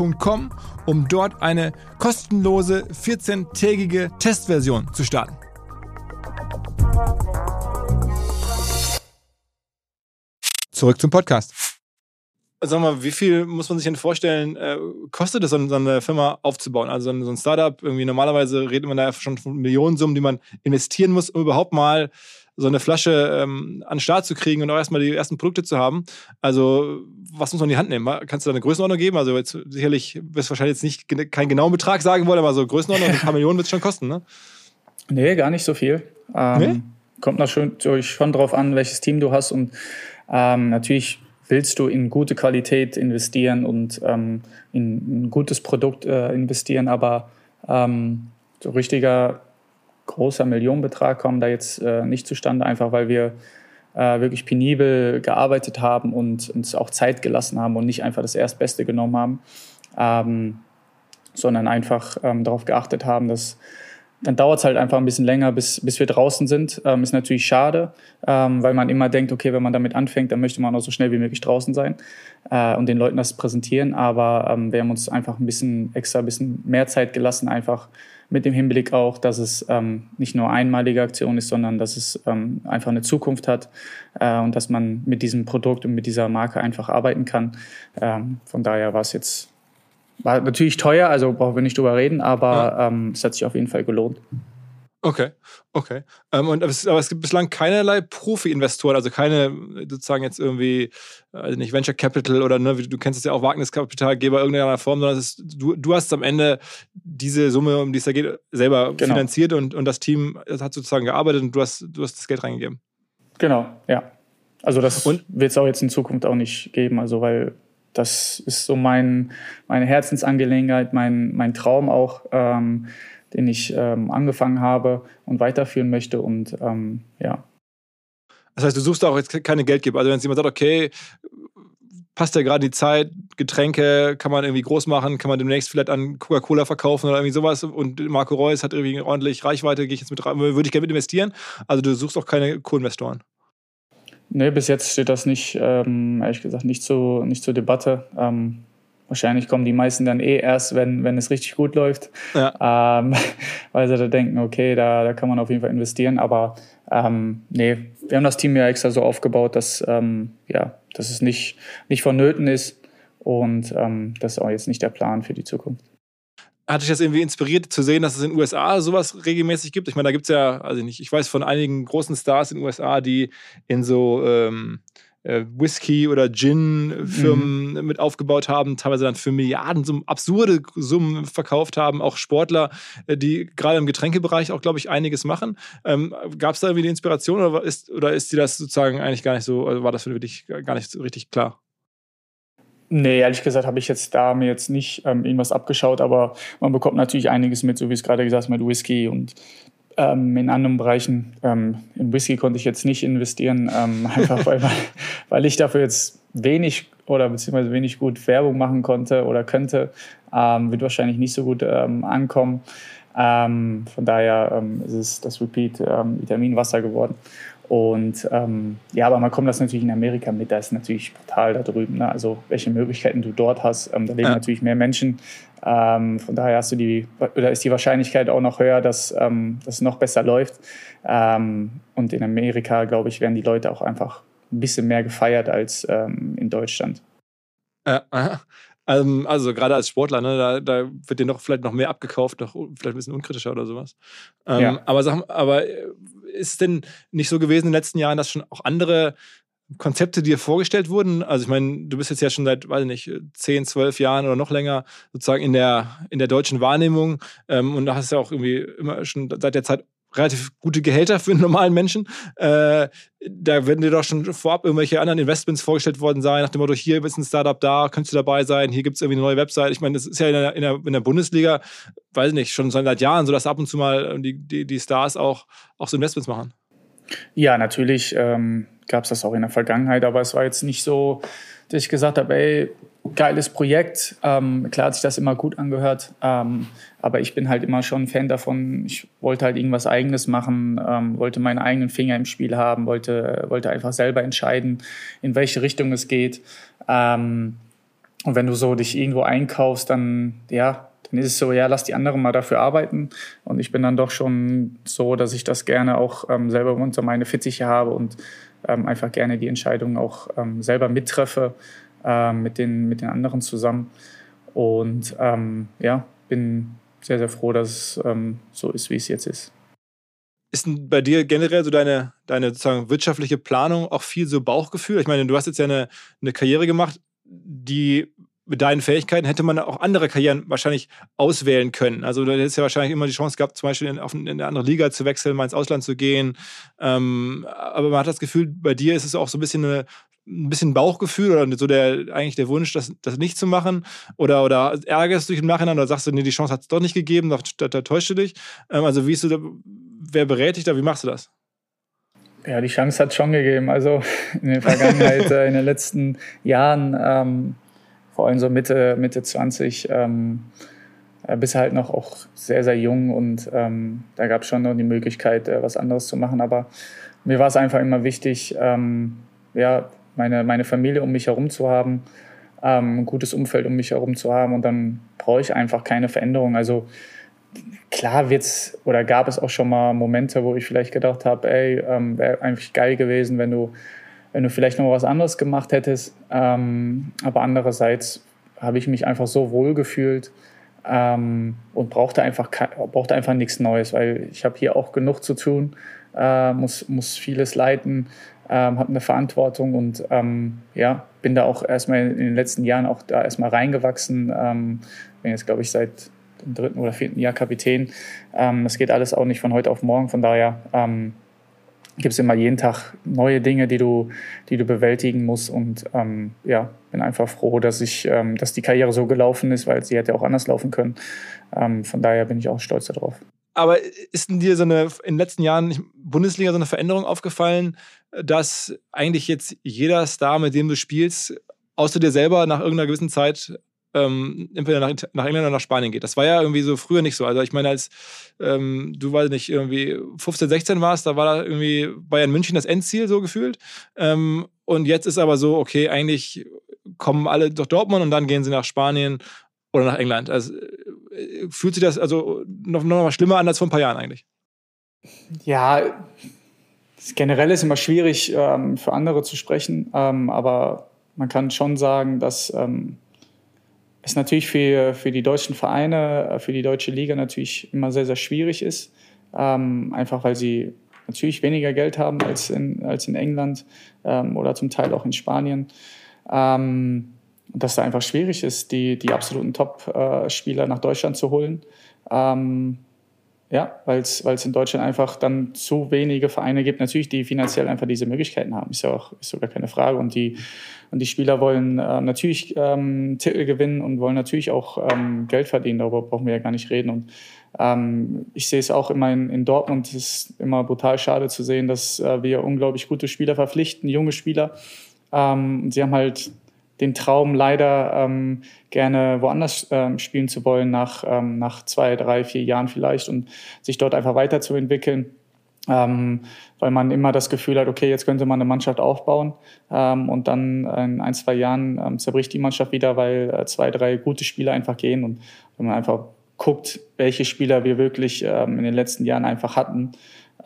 www.ecom, um dort eine kostenlose 14-tägige Testversion zu starten. Zurück zum Podcast. Sag mal, wie viel muss man sich denn vorstellen, äh, kostet es, so eine Firma aufzubauen? Also so ein Startup, irgendwie normalerweise redet man da schon von Millionensummen, die man investieren muss, um überhaupt mal so eine Flasche ähm, an den Start zu kriegen und auch erstmal die ersten Produkte zu haben. Also, was muss man in die Hand nehmen? Kannst du da eine Größenordnung geben? Also, jetzt sicherlich wirst du wahrscheinlich jetzt nicht keinen genauen Betrag sagen wollen, aber so Größenordnung, ein paar *laughs* Millionen wird es schon kosten, ne? Nee, gar nicht so viel. Ähm, nee? Kommt natürlich schon drauf an, welches Team du hast und ähm, natürlich willst du in gute Qualität investieren und ähm, in ein gutes Produkt äh, investieren, aber ähm, so richtiger großer Millionenbetrag kommt da jetzt äh, nicht zustande, einfach weil wir äh, wirklich penibel gearbeitet haben und uns auch Zeit gelassen haben und nicht einfach das Erstbeste genommen haben, ähm, sondern einfach ähm, darauf geachtet haben, dass dann dauert es halt einfach ein bisschen länger, bis, bis wir draußen sind. Ähm, ist natürlich schade, ähm, weil man immer denkt, okay, wenn man damit anfängt, dann möchte man auch so schnell wie möglich draußen sein äh, und den Leuten das präsentieren. Aber ähm, wir haben uns einfach ein bisschen extra, ein bisschen mehr Zeit gelassen, einfach mit dem Hinblick auch, dass es ähm, nicht nur einmalige Aktion ist, sondern dass es ähm, einfach eine Zukunft hat äh, und dass man mit diesem Produkt und mit dieser Marke einfach arbeiten kann. Ähm, von daher war es jetzt war natürlich teuer, also brauchen wir nicht drüber reden, aber ja. ähm, es hat sich auf jeden Fall gelohnt. Okay, okay. Ähm, und, aber, es, aber es gibt bislang keinerlei Profi-Investoren, also keine sozusagen jetzt irgendwie, also nicht Venture Capital oder ne, du kennst es ja auch Wagniskapitalgeber irgendeiner Form, sondern ist, du, du hast am Ende diese Summe, um die es da geht, selber genau. finanziert und, und das Team hat sozusagen gearbeitet und du hast, du hast das Geld reingegeben. Genau, ja. Also das wird es auch jetzt in Zukunft auch nicht geben, also weil das ist so mein, meine Herzensangelegenheit, mein, mein Traum auch. Ähm, den ich ähm, angefangen habe und weiterführen möchte. Und ähm, ja. Das heißt, du suchst auch jetzt keine Geldgeber. Also wenn jetzt jemand sagt, okay, passt ja gerade die Zeit, Getränke kann man irgendwie groß machen, kann man demnächst vielleicht an Coca-Cola verkaufen oder irgendwie sowas und Marco Reus hat irgendwie ordentlich Reichweite, gehe ich jetzt mit würde ich gerne mit investieren. Also du suchst auch keine Co-Investoren. Nee, bis jetzt steht das nicht, ähm, ehrlich gesagt, nicht, zu, nicht zur Debatte. Ähm, Wahrscheinlich kommen die meisten dann eh erst, wenn, wenn es richtig gut läuft, ja. ähm, *laughs* weil sie da denken, okay, da, da kann man auf jeden Fall investieren. Aber ähm, nee, wir haben das Team ja extra so aufgebaut, dass, ähm, ja, dass es nicht, nicht vonnöten ist. Und ähm, das ist auch jetzt nicht der Plan für die Zukunft. Hat dich das irgendwie inspiriert zu sehen, dass es in den USA sowas regelmäßig gibt? Ich meine, da gibt es ja, also nicht, ich weiß von einigen großen Stars in den USA, die in so ähm, äh, Whisky- oder Gin-Firmen mhm. mit aufgebaut haben, teilweise dann für Milliarden Summen, absurde Summen verkauft haben, auch Sportler, äh, die gerade im Getränkebereich auch, glaube ich, einiges machen. Ähm, Gab es da irgendwie die Inspiration oder ist, oder ist dir das sozusagen eigentlich gar nicht so, also war das für dich gar nicht so richtig klar? Nee, ehrlich gesagt habe ich jetzt da mir jetzt nicht ähm, irgendwas abgeschaut, aber man bekommt natürlich einiges mit, so wie es gerade gesagt hast, mit Whisky und ähm, in anderen Bereichen. Ähm, in Whisky konnte ich jetzt nicht investieren, ähm, *laughs* einfach weil, weil ich dafür jetzt wenig oder beziehungsweise wenig gut Werbung machen konnte oder könnte. Ähm, wird wahrscheinlich nicht so gut ähm, ankommen. Ähm, von daher ist es das Repeat Vitaminwasser geworden. Und ähm, ja, aber man kommt das natürlich in Amerika mit, da ist natürlich brutal da drüben. Ne? Also welche Möglichkeiten du dort hast, ähm, da leben ja. natürlich mehr Menschen. Ähm, von daher hast du die, oder ist die Wahrscheinlichkeit auch noch höher, dass ähm, das noch besser läuft. Ähm, und in Amerika, glaube ich, werden die Leute auch einfach ein bisschen mehr gefeiert als ähm, in Deutschland. Äh, also gerade als Sportler, ne, da, da, wird dir noch vielleicht noch mehr abgekauft, noch vielleicht ein bisschen unkritischer oder sowas. Ähm, ja. Aber sag, aber äh, ist es denn nicht so gewesen in den letzten Jahren, dass schon auch andere Konzepte dir vorgestellt wurden? Also ich meine, du bist jetzt ja schon seit, weiß nicht, 10, 12 Jahren oder noch länger sozusagen in der, in der deutschen Wahrnehmung ähm, und da hast ja auch irgendwie immer schon seit der Zeit relativ gute Gehälter für einen normalen Menschen. Äh, da werden dir doch schon vorab irgendwelche anderen Investments vorgestellt worden sein, nach dem Motto, hier ist ein Startup da, könntest du dabei sein, hier gibt es irgendwie eine neue Website. Ich meine, das ist ja in der, in der, in der Bundesliga, weiß ich nicht, schon seit Jahren so, dass ab und zu mal die, die, die Stars auch, auch so Investments machen. Ja, natürlich ähm, gab es das auch in der Vergangenheit, aber es war jetzt nicht so, dass ich gesagt habe, ey, geiles Projekt. Ähm, klar hat sich das immer gut angehört, ähm, aber ich bin halt immer schon Fan davon. Ich wollte halt irgendwas Eigenes machen, ähm, wollte meinen eigenen Finger im Spiel haben, wollte, wollte einfach selber entscheiden, in welche Richtung es geht. Ähm, und wenn du so dich irgendwo einkaufst, dann, ja, dann ist es so, ja, lass die anderen mal dafür arbeiten. Und ich bin dann doch schon so, dass ich das gerne auch ähm, selber unter meine Fittiche habe und ähm, einfach gerne die Entscheidung auch selber mittreffe äh, mit, den, mit den anderen zusammen. Und ähm, ja, bin sehr, sehr froh, dass es ähm, so ist, wie es jetzt ist. Ist bei dir generell so deine, deine sozusagen wirtschaftliche Planung auch viel so Bauchgefühl? Ich meine, du hast jetzt ja eine, eine Karriere gemacht, die mit deinen Fähigkeiten hätte man auch andere Karrieren wahrscheinlich auswählen können. Also du hättest ja wahrscheinlich immer die Chance gehabt, zum Beispiel in, auf in eine andere Liga zu wechseln, mal ins Ausland zu gehen. Ähm, aber man hat das Gefühl, bei dir ist es auch so ein bisschen eine ein bisschen Bauchgefühl oder so der eigentlich der Wunsch, das, das nicht zu machen? Oder, oder ärgerst du dich im Nachhinein oder sagst du, nee, die Chance hat es doch nicht gegeben, da, da, da täuscht du dich? Ähm, also wie ist du da, wer berät dich da, wie machst du das? Ja, die Chance hat es schon gegeben. Also in der Vergangenheit, äh, in den letzten Jahren, ähm, vor allem so Mitte, Mitte 20, ähm, äh, bist halt noch auch sehr, sehr jung und ähm, da gab es schon noch die Möglichkeit, äh, was anderes zu machen. Aber mir war es einfach immer wichtig, ähm, ja, meine, meine Familie um mich herum zu haben, ähm, ein gutes Umfeld um mich herum zu haben und dann brauche ich einfach keine Veränderung. Also klar wird's oder gab es auch schon mal Momente, wo ich vielleicht gedacht habe, ey, ähm, wäre eigentlich geil gewesen, wenn du, wenn du vielleicht noch was anderes gemacht hättest. Ähm, aber andererseits habe ich mich einfach so wohl gefühlt ähm, und brauchte einfach, brauchte einfach nichts Neues, weil ich habe hier auch genug zu tun, äh, muss, muss vieles leiten, ähm, habe eine Verantwortung und ähm, ja, bin da auch erstmal in den letzten Jahren auch da erstmal reingewachsen. Ähm, bin jetzt, glaube ich, seit dem dritten oder vierten Jahr Kapitän. Ähm, das geht alles auch nicht von heute auf morgen, von daher ähm, gibt es immer jeden Tag neue Dinge, die du, die du bewältigen musst und ähm, ja, bin einfach froh, dass ich, ähm, dass die Karriere so gelaufen ist, weil sie hätte auch anders laufen können. Ähm, von daher bin ich auch stolz darauf. Aber ist denn dir so eine in den letzten Jahren Bundesliga so eine Veränderung aufgefallen, dass eigentlich jetzt jeder Star, mit dem du spielst, außer dir selber nach irgendeiner gewissen Zeit ähm, entweder nach, nach, England oder nach Spanien geht. Das war ja irgendwie so früher nicht so. Also ich meine, als ähm, du weiß nicht, irgendwie 15, 16 warst, da war da irgendwie Bayern München das Endziel so gefühlt. Ähm, und jetzt ist aber so, okay, eigentlich kommen alle durch Dortmund und dann gehen sie nach Spanien oder nach England. Also fühlt sich das also noch, noch mal schlimmer an als vor ein paar Jahren eigentlich? Ja, generell ist immer schwierig ähm, für andere zu sprechen, ähm, aber man kann schon sagen, dass ähm, es natürlich für, für die deutschen Vereine, äh, für die deutsche Liga natürlich immer sehr, sehr schwierig ist, ähm, einfach weil sie natürlich weniger Geld haben als in, als in England ähm, oder zum Teil auch in Spanien. Ähm, dass da einfach schwierig ist, die, die absoluten Top-Spieler nach Deutschland zu holen. Ähm, ja, weil es in Deutschland einfach dann zu wenige Vereine gibt, natürlich, die finanziell einfach diese Möglichkeiten haben. Ist ja auch ist sogar keine Frage. Und die, und die Spieler wollen äh, natürlich ähm, Titel gewinnen und wollen natürlich auch ähm, Geld verdienen. Darüber brauchen wir ja gar nicht reden. Und ähm, ich sehe es auch immer in, in Dortmund. Es ist immer brutal schade zu sehen, dass äh, wir unglaublich gute Spieler verpflichten, junge Spieler. Ähm, sie haben halt den Traum leider ähm, gerne woanders ähm, spielen zu wollen, nach, ähm, nach zwei, drei, vier Jahren vielleicht und sich dort einfach weiterzuentwickeln. Ähm, weil man immer das Gefühl hat, okay, jetzt könnte man eine Mannschaft aufbauen ähm, und dann in ein, zwei Jahren ähm, zerbricht die Mannschaft wieder, weil äh, zwei, drei gute Spieler einfach gehen und wenn man einfach guckt, welche Spieler wir wirklich ähm, in den letzten Jahren einfach hatten,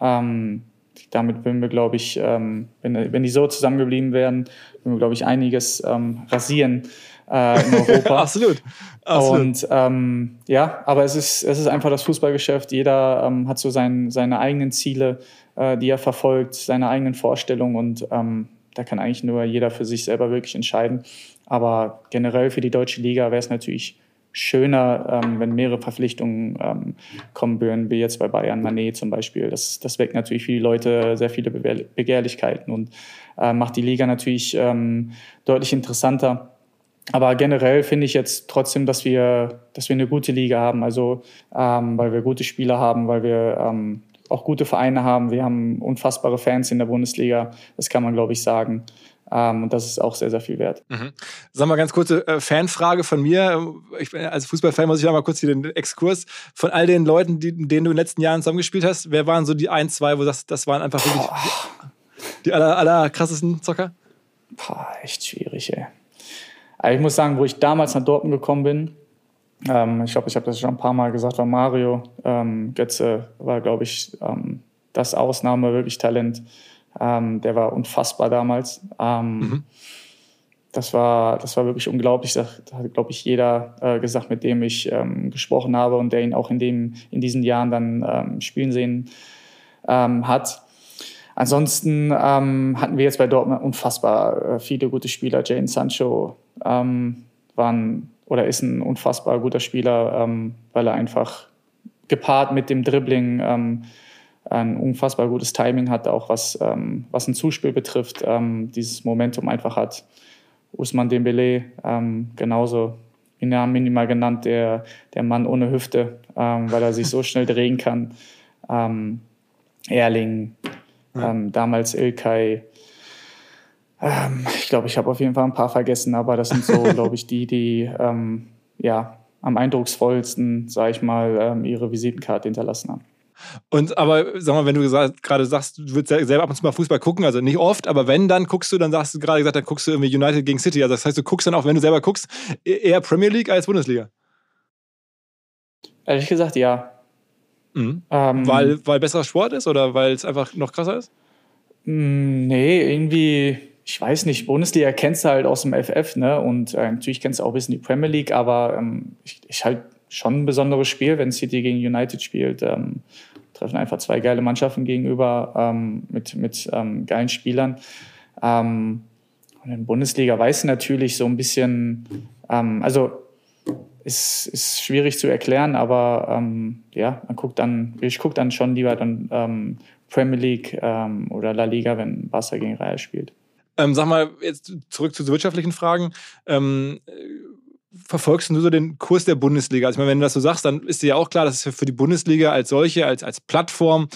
ähm, damit würden wir, glaube ich, ähm, wenn, wenn die so zusammengeblieben wären, würden wir, glaube ich, einiges ähm, rasieren äh, in *laughs* Europa. Absolut. Absolut. Und ähm, ja, aber es ist, es ist einfach das Fußballgeschäft. Jeder ähm, hat so sein, seine eigenen Ziele, äh, die er verfolgt, seine eigenen Vorstellungen und ähm, da kann eigentlich nur jeder für sich selber wirklich entscheiden. Aber generell für die deutsche Liga wäre es natürlich schöner, ähm, wenn mehrere Verpflichtungen ähm, kommen würden, wie jetzt bei Bayern Manet zum Beispiel. Das, das weckt natürlich für die Leute sehr viele Begehrlichkeiten und äh, macht die Liga natürlich ähm, deutlich interessanter. Aber generell finde ich jetzt trotzdem, dass wir, dass wir eine gute Liga haben, also ähm, weil wir gute Spieler haben, weil wir ähm, auch gute Vereine haben. Wir haben unfassbare Fans in der Bundesliga, das kann man, glaube ich, sagen. Ähm, und das ist auch sehr, sehr viel wert. Mhm. Sag mal ganz kurze äh, Fanfrage von mir. Ich bin, als Fußballfan muss ich mal kurz hier den Exkurs. Von all den Leuten, die, denen du in den letzten Jahren zusammengespielt hast, wer waren so die ein, zwei, wo sagst, das waren einfach wirklich die, die aller, aller krassesten Zocker? Boah, echt schwierig, ey. Also ich muss sagen, wo ich damals nach Dortmund gekommen bin, ähm, ich glaube, ich habe das schon ein paar Mal gesagt, war Mario ähm, Götze, war, glaube ich, ähm, das Ausnahme, wirklich Talent. Ähm, der war unfassbar damals. Ähm, mhm. Das war, das war wirklich unglaublich. Das hat, glaube ich, jeder äh, gesagt, mit dem ich ähm, gesprochen habe und der ihn auch in, dem, in diesen Jahren dann spielen sehen hat. Ansonsten hatten wir jetzt bei Dortmund unfassbar äh, viele gute Spieler. Jane Sancho waren oder ist ein unfassbar guter Spieler, ähm, weil er einfach gepaart mit dem Dribbling ähm, ein unfassbar gutes Timing hat, auch was, ähm, was ein Zuspiel betrifft, ähm, dieses Momentum einfach hat. Usman Dembele, ähm, genauso wie Namen minimal genannt, der, der Mann ohne Hüfte, ähm, weil er sich so *laughs* schnell drehen kann. Erling, ähm, damals Ilkay. Ich glaube, ich habe auf jeden Fall ein paar vergessen, aber das sind so, *laughs* glaube ich, die, die ja, am eindrucksvollsten, sage ich mal, ihre Visitenkarte hinterlassen haben. Und aber sag mal, wenn du gerade sagst, du würdest selber ab und zu mal Fußball gucken, also nicht oft, aber wenn, dann guckst du, dann sagst du gerade gesagt, dann guckst du irgendwie United gegen City. Also das heißt, du guckst dann auch, wenn du selber guckst, e-, eher Premier League als Bundesliga. Ehrlich gesagt, ja. Mhm. Ähm, weil, weil besserer Sport ist oder weil es einfach noch krasser ist? Mm, nee, irgendwie, ich weiß nicht, Bundesliga kennst du halt aus dem FF, ne? Und äh, natürlich kennst du auch ein bisschen die Premier League, aber ähm, ich, ich halt schon ein besonderes Spiel, wenn City gegen United spielt. Ähm, treffen einfach zwei geile Mannschaften gegenüber ähm, mit, mit ähm, geilen Spielern. Ähm, und in der Bundesliga weiß natürlich so ein bisschen, ähm, also ist, ist schwierig zu erklären, aber ähm, ja, man guckt dann, ich gucke dann schon lieber dann Premier League oder La Liga, wenn Barca gegen Real spielt. Sag mal, jetzt zurück zu wirtschaftlichen Fragen verfolgst du so den Kurs der Bundesliga? Also, wenn du das so sagst, dann ist dir ja auch klar, dass es für die Bundesliga als solche, als, als Plattform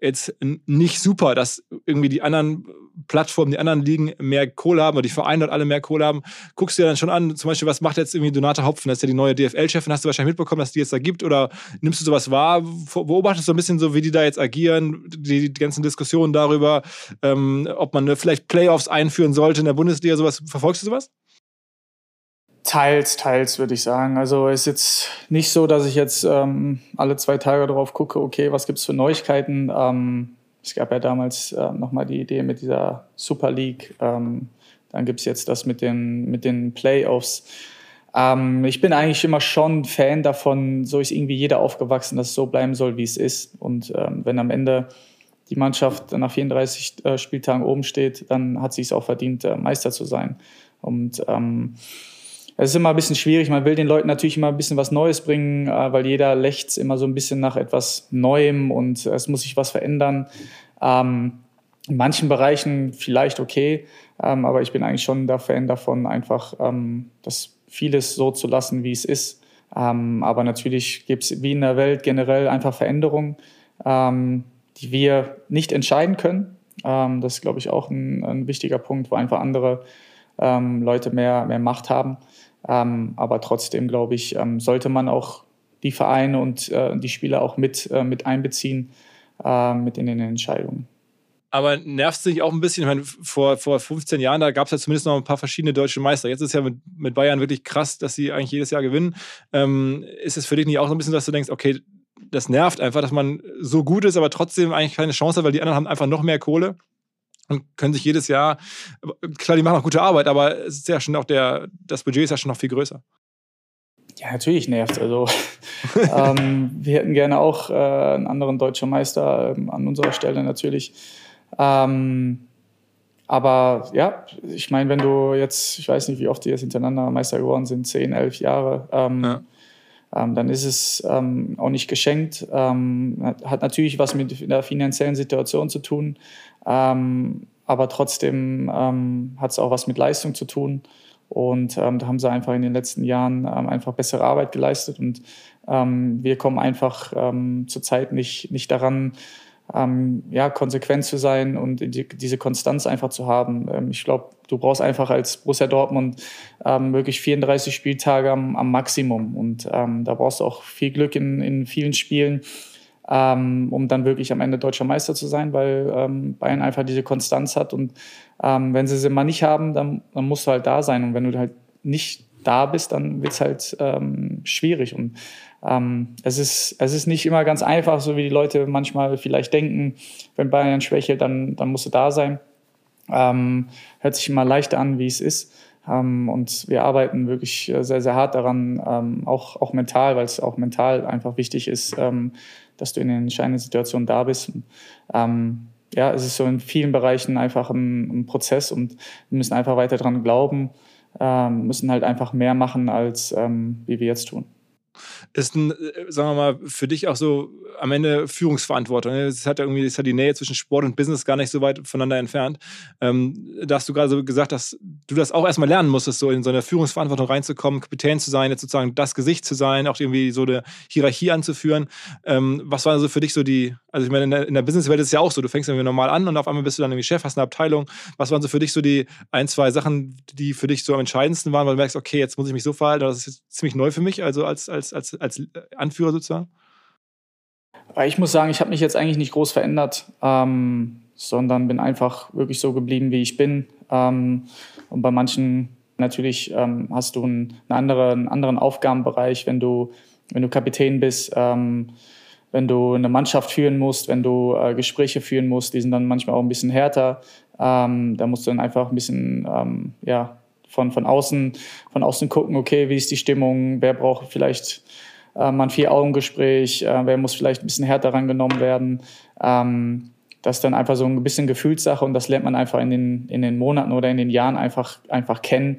jetzt nicht super, dass irgendwie die anderen Plattformen, die anderen Ligen mehr Kohle haben oder die Vereine dort alle mehr Kohle haben. Guckst du dir dann schon an, zum Beispiel, was macht jetzt irgendwie Donata Hopfen? Das ist ja die neue DFL-Chefin. Hast du wahrscheinlich mitbekommen, dass die jetzt da gibt? Oder nimmst du sowas wahr? Beobachtest du ein bisschen so, wie die da jetzt agieren? Die, die ganzen Diskussionen darüber, ähm, ob man vielleicht Playoffs einführen sollte in der Bundesliga, sowas. Verfolgst du sowas? Teils, teils würde ich sagen. Also ist jetzt nicht so, dass ich jetzt ähm, alle zwei Tage darauf gucke, okay, was gibt es für Neuigkeiten. Ähm, es gab ja damals äh, nochmal die Idee mit dieser Super League. Ähm, dann gibt es jetzt das mit den, mit den Playoffs. Ähm, ich bin eigentlich immer schon Fan davon, so ist irgendwie jeder aufgewachsen, dass es so bleiben soll, wie es ist. Und ähm, wenn am Ende die Mannschaft nach 34 äh, Spieltagen oben steht, dann hat sie es auch verdient, äh, Meister zu sein. Und ähm, es ist immer ein bisschen schwierig. Man will den Leuten natürlich immer ein bisschen was Neues bringen, äh, weil jeder lächzt immer so ein bisschen nach etwas Neuem und es muss sich was verändern. Ähm, in manchen Bereichen vielleicht okay, ähm, aber ich bin eigentlich schon der Fan davon, einfach ähm, das vieles so zu lassen, wie es ist. Ähm, aber natürlich gibt es wie in der Welt generell einfach Veränderungen, ähm, die wir nicht entscheiden können. Ähm, das ist, glaube ich, auch ein, ein, wichtiger Punkt, wo einfach andere Leute mehr, mehr Macht haben. Aber trotzdem, glaube ich, sollte man auch die Vereine und äh, die Spieler auch mit, äh, mit einbeziehen äh, mit in den Entscheidungen. Aber nervt es nicht auch ein bisschen? Ich meine, vor, vor 15 Jahren, da gab es ja zumindest noch ein paar verschiedene deutsche Meister. Jetzt ist ja mit, mit Bayern wirklich krass, dass sie eigentlich jedes Jahr gewinnen. Ähm, ist es für dich nicht auch so ein bisschen, dass du denkst, okay, das nervt einfach, dass man so gut ist, aber trotzdem eigentlich keine Chance hat, weil die anderen haben einfach noch mehr Kohle und können sich jedes Jahr, klar, die machen auch gute Arbeit, aber es ist ja schon auch der, das Budget ist ja schon noch viel größer. Ja, natürlich nervt Also *laughs* ähm, wir hätten gerne auch äh, einen anderen deutschen Meister ähm, an unserer Stelle natürlich. Ähm, aber ja, ich meine, wenn du jetzt, ich weiß nicht, wie oft die jetzt hintereinander Meister geworden sind, zehn, elf Jahre, ähm, ja. Ähm, dann ist es ähm, auch nicht geschenkt. Ähm, hat natürlich was mit der finanziellen Situation zu tun, ähm, aber trotzdem ähm, hat es auch was mit Leistung zu tun. Und da haben sie einfach in den letzten Jahren einfach bessere Arbeit geleistet. Und wir kommen einfach zurzeit nicht, nicht daran, ähm, ja, konsequent zu sein und die, diese Konstanz einfach zu haben. Ähm, ich glaube, du brauchst einfach als Borussia Dortmund ähm, wirklich 34 Spieltage am, am Maximum. Und ähm, da brauchst du auch viel Glück in, in vielen Spielen, ähm, um dann wirklich am Ende deutscher Meister zu sein, weil ähm, Bayern einfach diese Konstanz hat. Und wenn sie sie mal nicht haben, dann, dann musst du halt da sein. Und wenn du halt nicht da bist, dann wird es halt schwierig. Und ähm, es, ist, es ist nicht immer ganz einfach, so wie die Leute manchmal vielleicht denken, wenn Bayern schwächelt, dann, dann musst du da sein. Ähm, hört sich immer leichter an, wie es ist. Ähm, und wir arbeiten wirklich sehr, sehr hart daran, ähm, auch, auch mental, weil es auch mental einfach wichtig ist, ähm, dass du in den entscheidenden Situationen da bist. Ähm, ja, es ist so in vielen Bereichen einfach ein, ein Prozess und wir müssen einfach weiter daran glauben, müssen halt einfach mehr machen, als wie wir jetzt tun ist ein, äh, sagen wir mal, für dich auch so am Ende Führungsverantwortung. Ne? Es hat ja irgendwie, es hat die Nähe zwischen Sport und Business gar nicht so weit voneinander entfernt. Ähm, da hast du gerade so gesagt, dass du das auch erstmal lernen musstest, so in so eine Führungsverantwortung reinzukommen, Kapitän zu sein, jetzt sozusagen das Gesicht zu sein, auch irgendwie so eine Hierarchie anzuführen. Ähm, was war also für dich so die, also ich meine, in der, in der Businesswelt ist es ja auch so, du fängst irgendwie normal an und auf einmal bist du dann irgendwie Chef, hast eine Abteilung. Was waren so für dich so die ein, zwei Sachen, die für dich so am entscheidendsten waren, weil du merkst, okay, jetzt muss ich mich so verhalten, das ist jetzt ziemlich neu für mich, also als, als, als, als Anführer sozusagen? Ich muss sagen, ich habe mich jetzt eigentlich nicht groß verändert, ähm, sondern bin einfach wirklich so geblieben, wie ich bin. Ähm, und bei manchen natürlich ähm, hast du einen, anderen, einen anderen Aufgabenbereich, wenn du, wenn du Kapitän bist, ähm, wenn du eine Mannschaft führen musst, wenn du äh, Gespräche führen musst, die sind dann manchmal auch ein bisschen härter. Ähm, da musst du dann einfach ein bisschen ähm, ja, von, von, außen, von außen gucken, okay, wie ist die Stimmung, wer braucht vielleicht äh, mal ein Vier-Augen-Gespräch, äh, wer muss vielleicht ein bisschen härter rangenommen werden. Ähm, das ist dann einfach so ein bisschen Gefühlssache und das lernt man einfach in den, in den Monaten oder in den Jahren einfach, einfach kennen.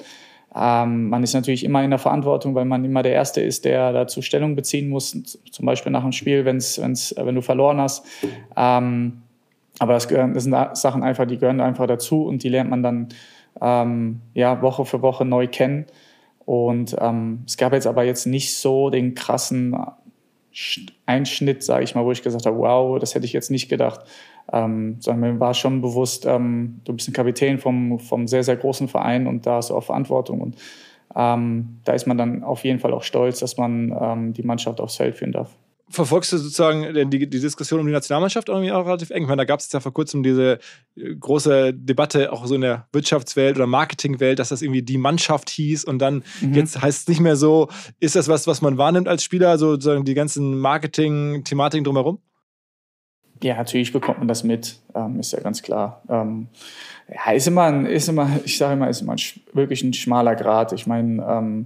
Ähm, man ist natürlich immer in der Verantwortung, weil man immer der Erste ist, der dazu Stellung beziehen muss, zum Beispiel nach dem Spiel, wenn's, wenn's, wenn du verloren hast. Ähm, aber das, gehören, das sind Sachen einfach, die gehören einfach dazu und die lernt man dann ähm, ja, Woche für Woche neu kennen. Und ähm, es gab jetzt aber jetzt nicht so den krassen Einschnitt, sage ich mal, wo ich gesagt habe, wow, das hätte ich jetzt nicht gedacht. Ähm, sondern mir war schon bewusst, ähm, du bist ein Kapitän vom, vom sehr, sehr großen Verein und da hast du auch Verantwortung. Und ähm, da ist man dann auf jeden Fall auch stolz, dass man ähm, die Mannschaft aufs Feld führen darf verfolgst du sozusagen die, die Diskussion um die Nationalmannschaft irgendwie auch relativ eng? Ich meine, da gab es ja vor kurzem diese äh, große Debatte auch so in der Wirtschaftswelt oder Marketingwelt, dass das irgendwie die Mannschaft hieß und dann mhm. jetzt heißt es nicht mehr so. Ist das was, was man wahrnimmt als Spieler, sozusagen die ganzen Marketing-Thematiken drumherum? Ja, natürlich bekommt man das mit, ähm, ist ja ganz klar. Ähm, ja, ist immer, ein, ist immer, ich sage immer, ist immer ein, wirklich ein schmaler Grad. Ich meine, ähm,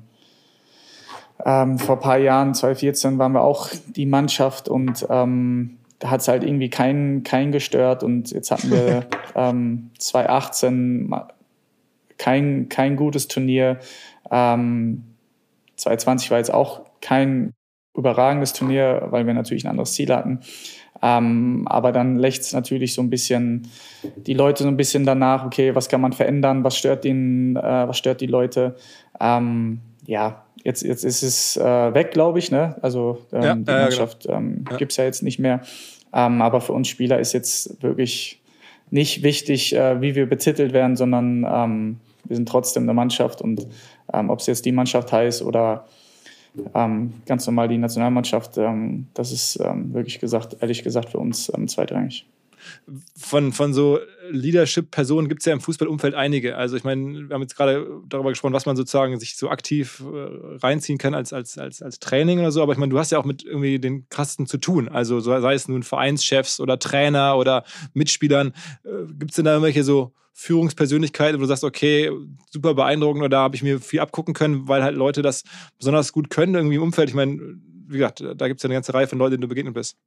ähm, vor ein paar Jahren, 2014, waren wir auch die Mannschaft und ähm, da hat es halt irgendwie keinen kein gestört und jetzt hatten wir *laughs* ähm, 2018 kein, kein gutes Turnier. Ähm, 2020 war jetzt auch kein überragendes Turnier, weil wir natürlich ein anderes Ziel hatten. Ähm, aber dann lächzt es natürlich so ein bisschen die Leute so ein bisschen danach, okay, was kann man verändern, was stört den, äh, was stört die Leute. Ähm, ja, jetzt, jetzt ist es äh, weg, glaube ich. Ne? Also ähm, ja, die Mannschaft genau. ähm, ja. gibt es ja jetzt nicht mehr. Ähm, aber für uns Spieler ist jetzt wirklich nicht wichtig, äh, wie wir betitelt werden, sondern ähm, wir sind trotzdem eine Mannschaft und ob es jetzt die Mannschaft heißt oder ganz normal die Nationalmannschaft, das ist wirklich gesagt, ehrlich gesagt, für uns zweitrangig. Von, von so Leadership-Personen gibt es ja im Fußballumfeld einige. Also ich meine, wir haben jetzt gerade darüber gesprochen, was man sozusagen sich so aktiv äh, reinziehen kann als, als, als, als Training oder so. Aber ich meine, du hast ja auch mit irgendwie den Krassesten zu tun. Also sei es nun Vereinschefs oder Trainer oder Mitspielern. Äh, gibt es denn da irgendwelche so Führungspersönlichkeit, wo du sagst, okay, super beeindruckend oder da habe ich mir viel abgucken können, weil halt Leute das besonders gut können irgendwie im Umfeld. Ich meine, wie gesagt, da gibt es ja eine ganze Reihe von Leuten, denen du begegnet bist.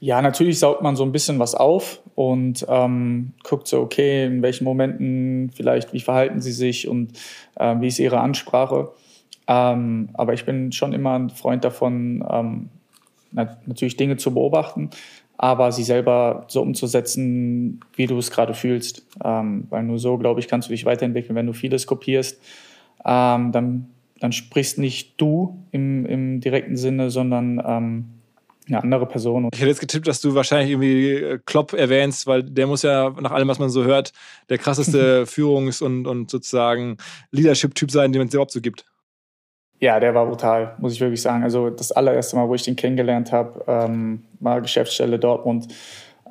Ja, natürlich saugt man so ein bisschen was auf und ähm, guckt so, okay, in welchen Momenten vielleicht, wie verhalten sie sich und äh, wie ist ihre Ansprache. Ähm, aber ich bin schon immer ein Freund davon, ähm, natürlich Dinge zu beobachten, aber sie selber so umzusetzen, wie du es gerade fühlst. Ähm, weil nur so, glaube ich, kannst du dich weiterentwickeln. Wenn du vieles kopierst, ähm, dann, dann sprichst nicht du im, im direkten Sinne, sondern ähm, eine andere Person. Ich hätte jetzt getippt, dass du wahrscheinlich irgendwie äh, Klopp erwähnst, weil der muss ja nach allem, was man so hört, der krasseste *laughs* Führungs- und, und sozusagen Leadership-Typ sein, den es überhaupt so gibt. Ja, der war brutal, muss ich wirklich sagen. Also das allererste Mal, wo ich den kennengelernt habe, ähm, war Geschäftsstelle Dortmund.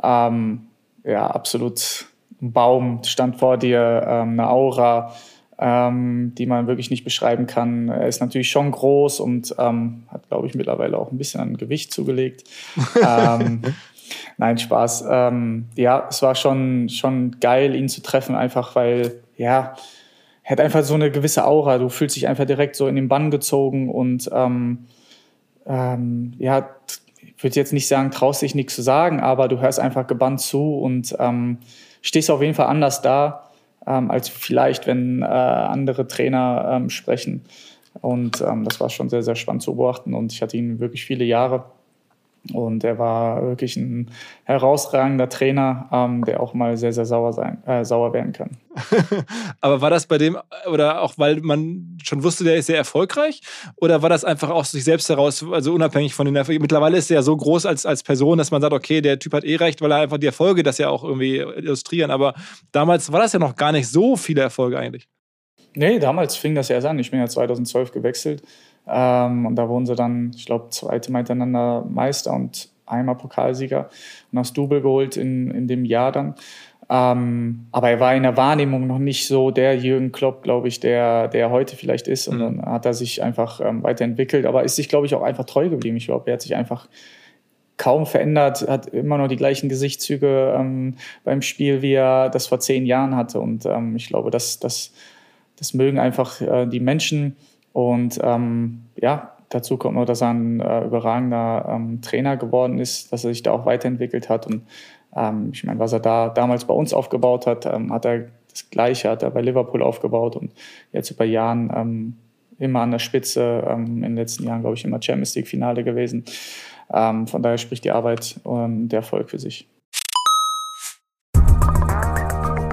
Ähm, ja, absolut ein Baum stand vor dir, ähm, eine Aura, ähm, die man wirklich nicht beschreiben kann. Er ist natürlich schon groß und ähm, hat, glaube ich, mittlerweile auch ein bisschen an Gewicht zugelegt. *laughs* ähm, nein, Spaß. Ähm, ja, es war schon, schon geil, ihn zu treffen, einfach weil, ja, er hat einfach so eine gewisse Aura. Du fühlst dich einfach direkt so in den Bann gezogen und ähm, ja, ich würde jetzt nicht sagen, traust dich nichts zu sagen, aber du hörst einfach gebannt zu und ähm, stehst auf jeden Fall anders da, ähm, als vielleicht, wenn äh, andere Trainer ähm, sprechen. Und ähm, das war schon sehr, sehr spannend zu beobachten und ich hatte ihn wirklich viele Jahre. Und er war wirklich ein herausragender Trainer, ähm, der auch mal sehr, sehr sauer, sein, äh, sauer werden kann. *laughs* Aber war das bei dem, oder auch weil man schon wusste, der ist sehr erfolgreich? Oder war das einfach aus sich selbst heraus, also unabhängig von den Erfolgen? Mittlerweile ist er ja so groß als, als Person, dass man sagt, okay, der Typ hat eh recht, weil er einfach die Erfolge das ja auch irgendwie illustrieren. Aber damals war das ja noch gar nicht so viele Erfolge eigentlich. Nee, damals fing das erst an. Ich bin ja 2012 gewechselt. Ähm, und da wurden sie dann, ich glaube, zweite Mal hintereinander Meister und einmal Pokalsieger und das Double geholt in, in dem Jahr dann. Ähm, aber er war in der Wahrnehmung noch nicht so der Jürgen Klopp, glaube ich, der, der heute vielleicht ist. Und mhm. dann hat er sich einfach ähm, weiterentwickelt, aber ist sich, glaube ich, auch einfach treu geblieben. Ich glaube, er hat sich einfach kaum verändert, hat immer noch die gleichen Gesichtszüge ähm, beim Spiel, wie er das vor zehn Jahren hatte. Und ähm, ich glaube, das, das, das mögen einfach äh, die Menschen und ähm, ja, dazu kommt noch, dass er ein äh, überragender ähm, Trainer geworden ist, dass er sich da auch weiterentwickelt hat. Und ähm, ich meine, was er da damals bei uns aufgebaut hat, ähm, hat er das Gleiche, hat er bei Liverpool aufgebaut und jetzt über Jahren ähm, immer an der Spitze, ähm, in den letzten Jahren, glaube ich, immer Champions League-Finale gewesen. Ähm, von daher spricht die Arbeit und der Erfolg für sich.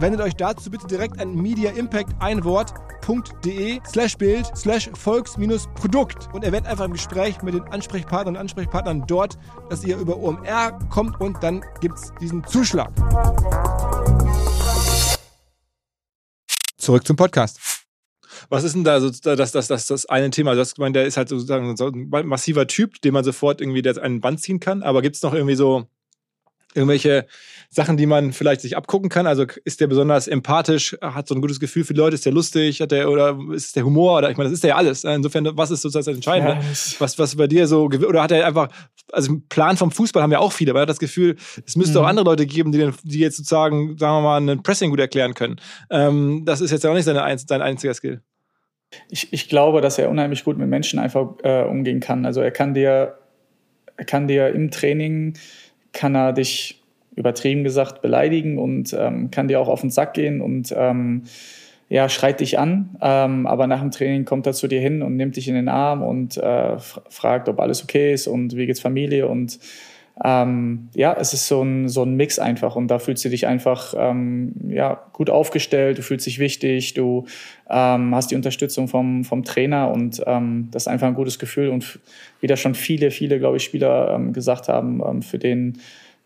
Wendet euch dazu bitte direkt an Media Impact ein Wort www.volks-produkt.de slash Bild slash Volks-Produkt und erwähnt einfach im Gespräch mit den Ansprechpartnern und Ansprechpartnern dort, dass ihr über OMR kommt und dann gibt es diesen Zuschlag. Zurück zum Podcast. Was ist denn da so das, das, das, das eine Thema? Also das, ich meine, der ist halt sozusagen so ein massiver Typ, den man sofort irgendwie der einen Band ziehen kann. Aber gibt es noch irgendwie so irgendwelche Sachen, die man vielleicht sich abgucken kann? Also ist der besonders empathisch, hat so ein gutes Gefühl für die Leute, ist der lustig, hat der oder ist der Humor oder ich meine, das ist ja alles. Insofern, was ist sozusagen das Entscheidende? Ja, was, was bei dir so oder hat er einfach, also einen Plan vom Fußball haben ja auch viele, aber er hat das Gefühl, es müsste mhm. auch andere Leute geben, die, die jetzt sozusagen, sagen wir mal, einen Pressing gut erklären können. Ähm, das ist jetzt ja auch nicht seine, sein einziger Skill. Ich, ich glaube, dass er unheimlich gut mit Menschen einfach äh, umgehen kann. Also er kann dir, er kann dir im Training kann er dich übertrieben gesagt beleidigen und ähm, kann dir auch auf den Sack gehen und ähm, ja, schreit dich an, ähm, aber nach dem Training kommt er zu dir hin und nimmt dich in den Arm und äh, fragt, ob alles okay ist und wie geht's Familie und ähm, ja, es ist so ein, so ein Mix einfach und da fühlst du dich einfach ähm, ja, gut aufgestellt, du fühlst dich wichtig, du ähm, hast die Unterstützung vom, vom Trainer und ähm, das ist einfach ein gutes Gefühl und wie da schon viele, viele, glaube ich, Spieler ähm, gesagt haben, ähm, für den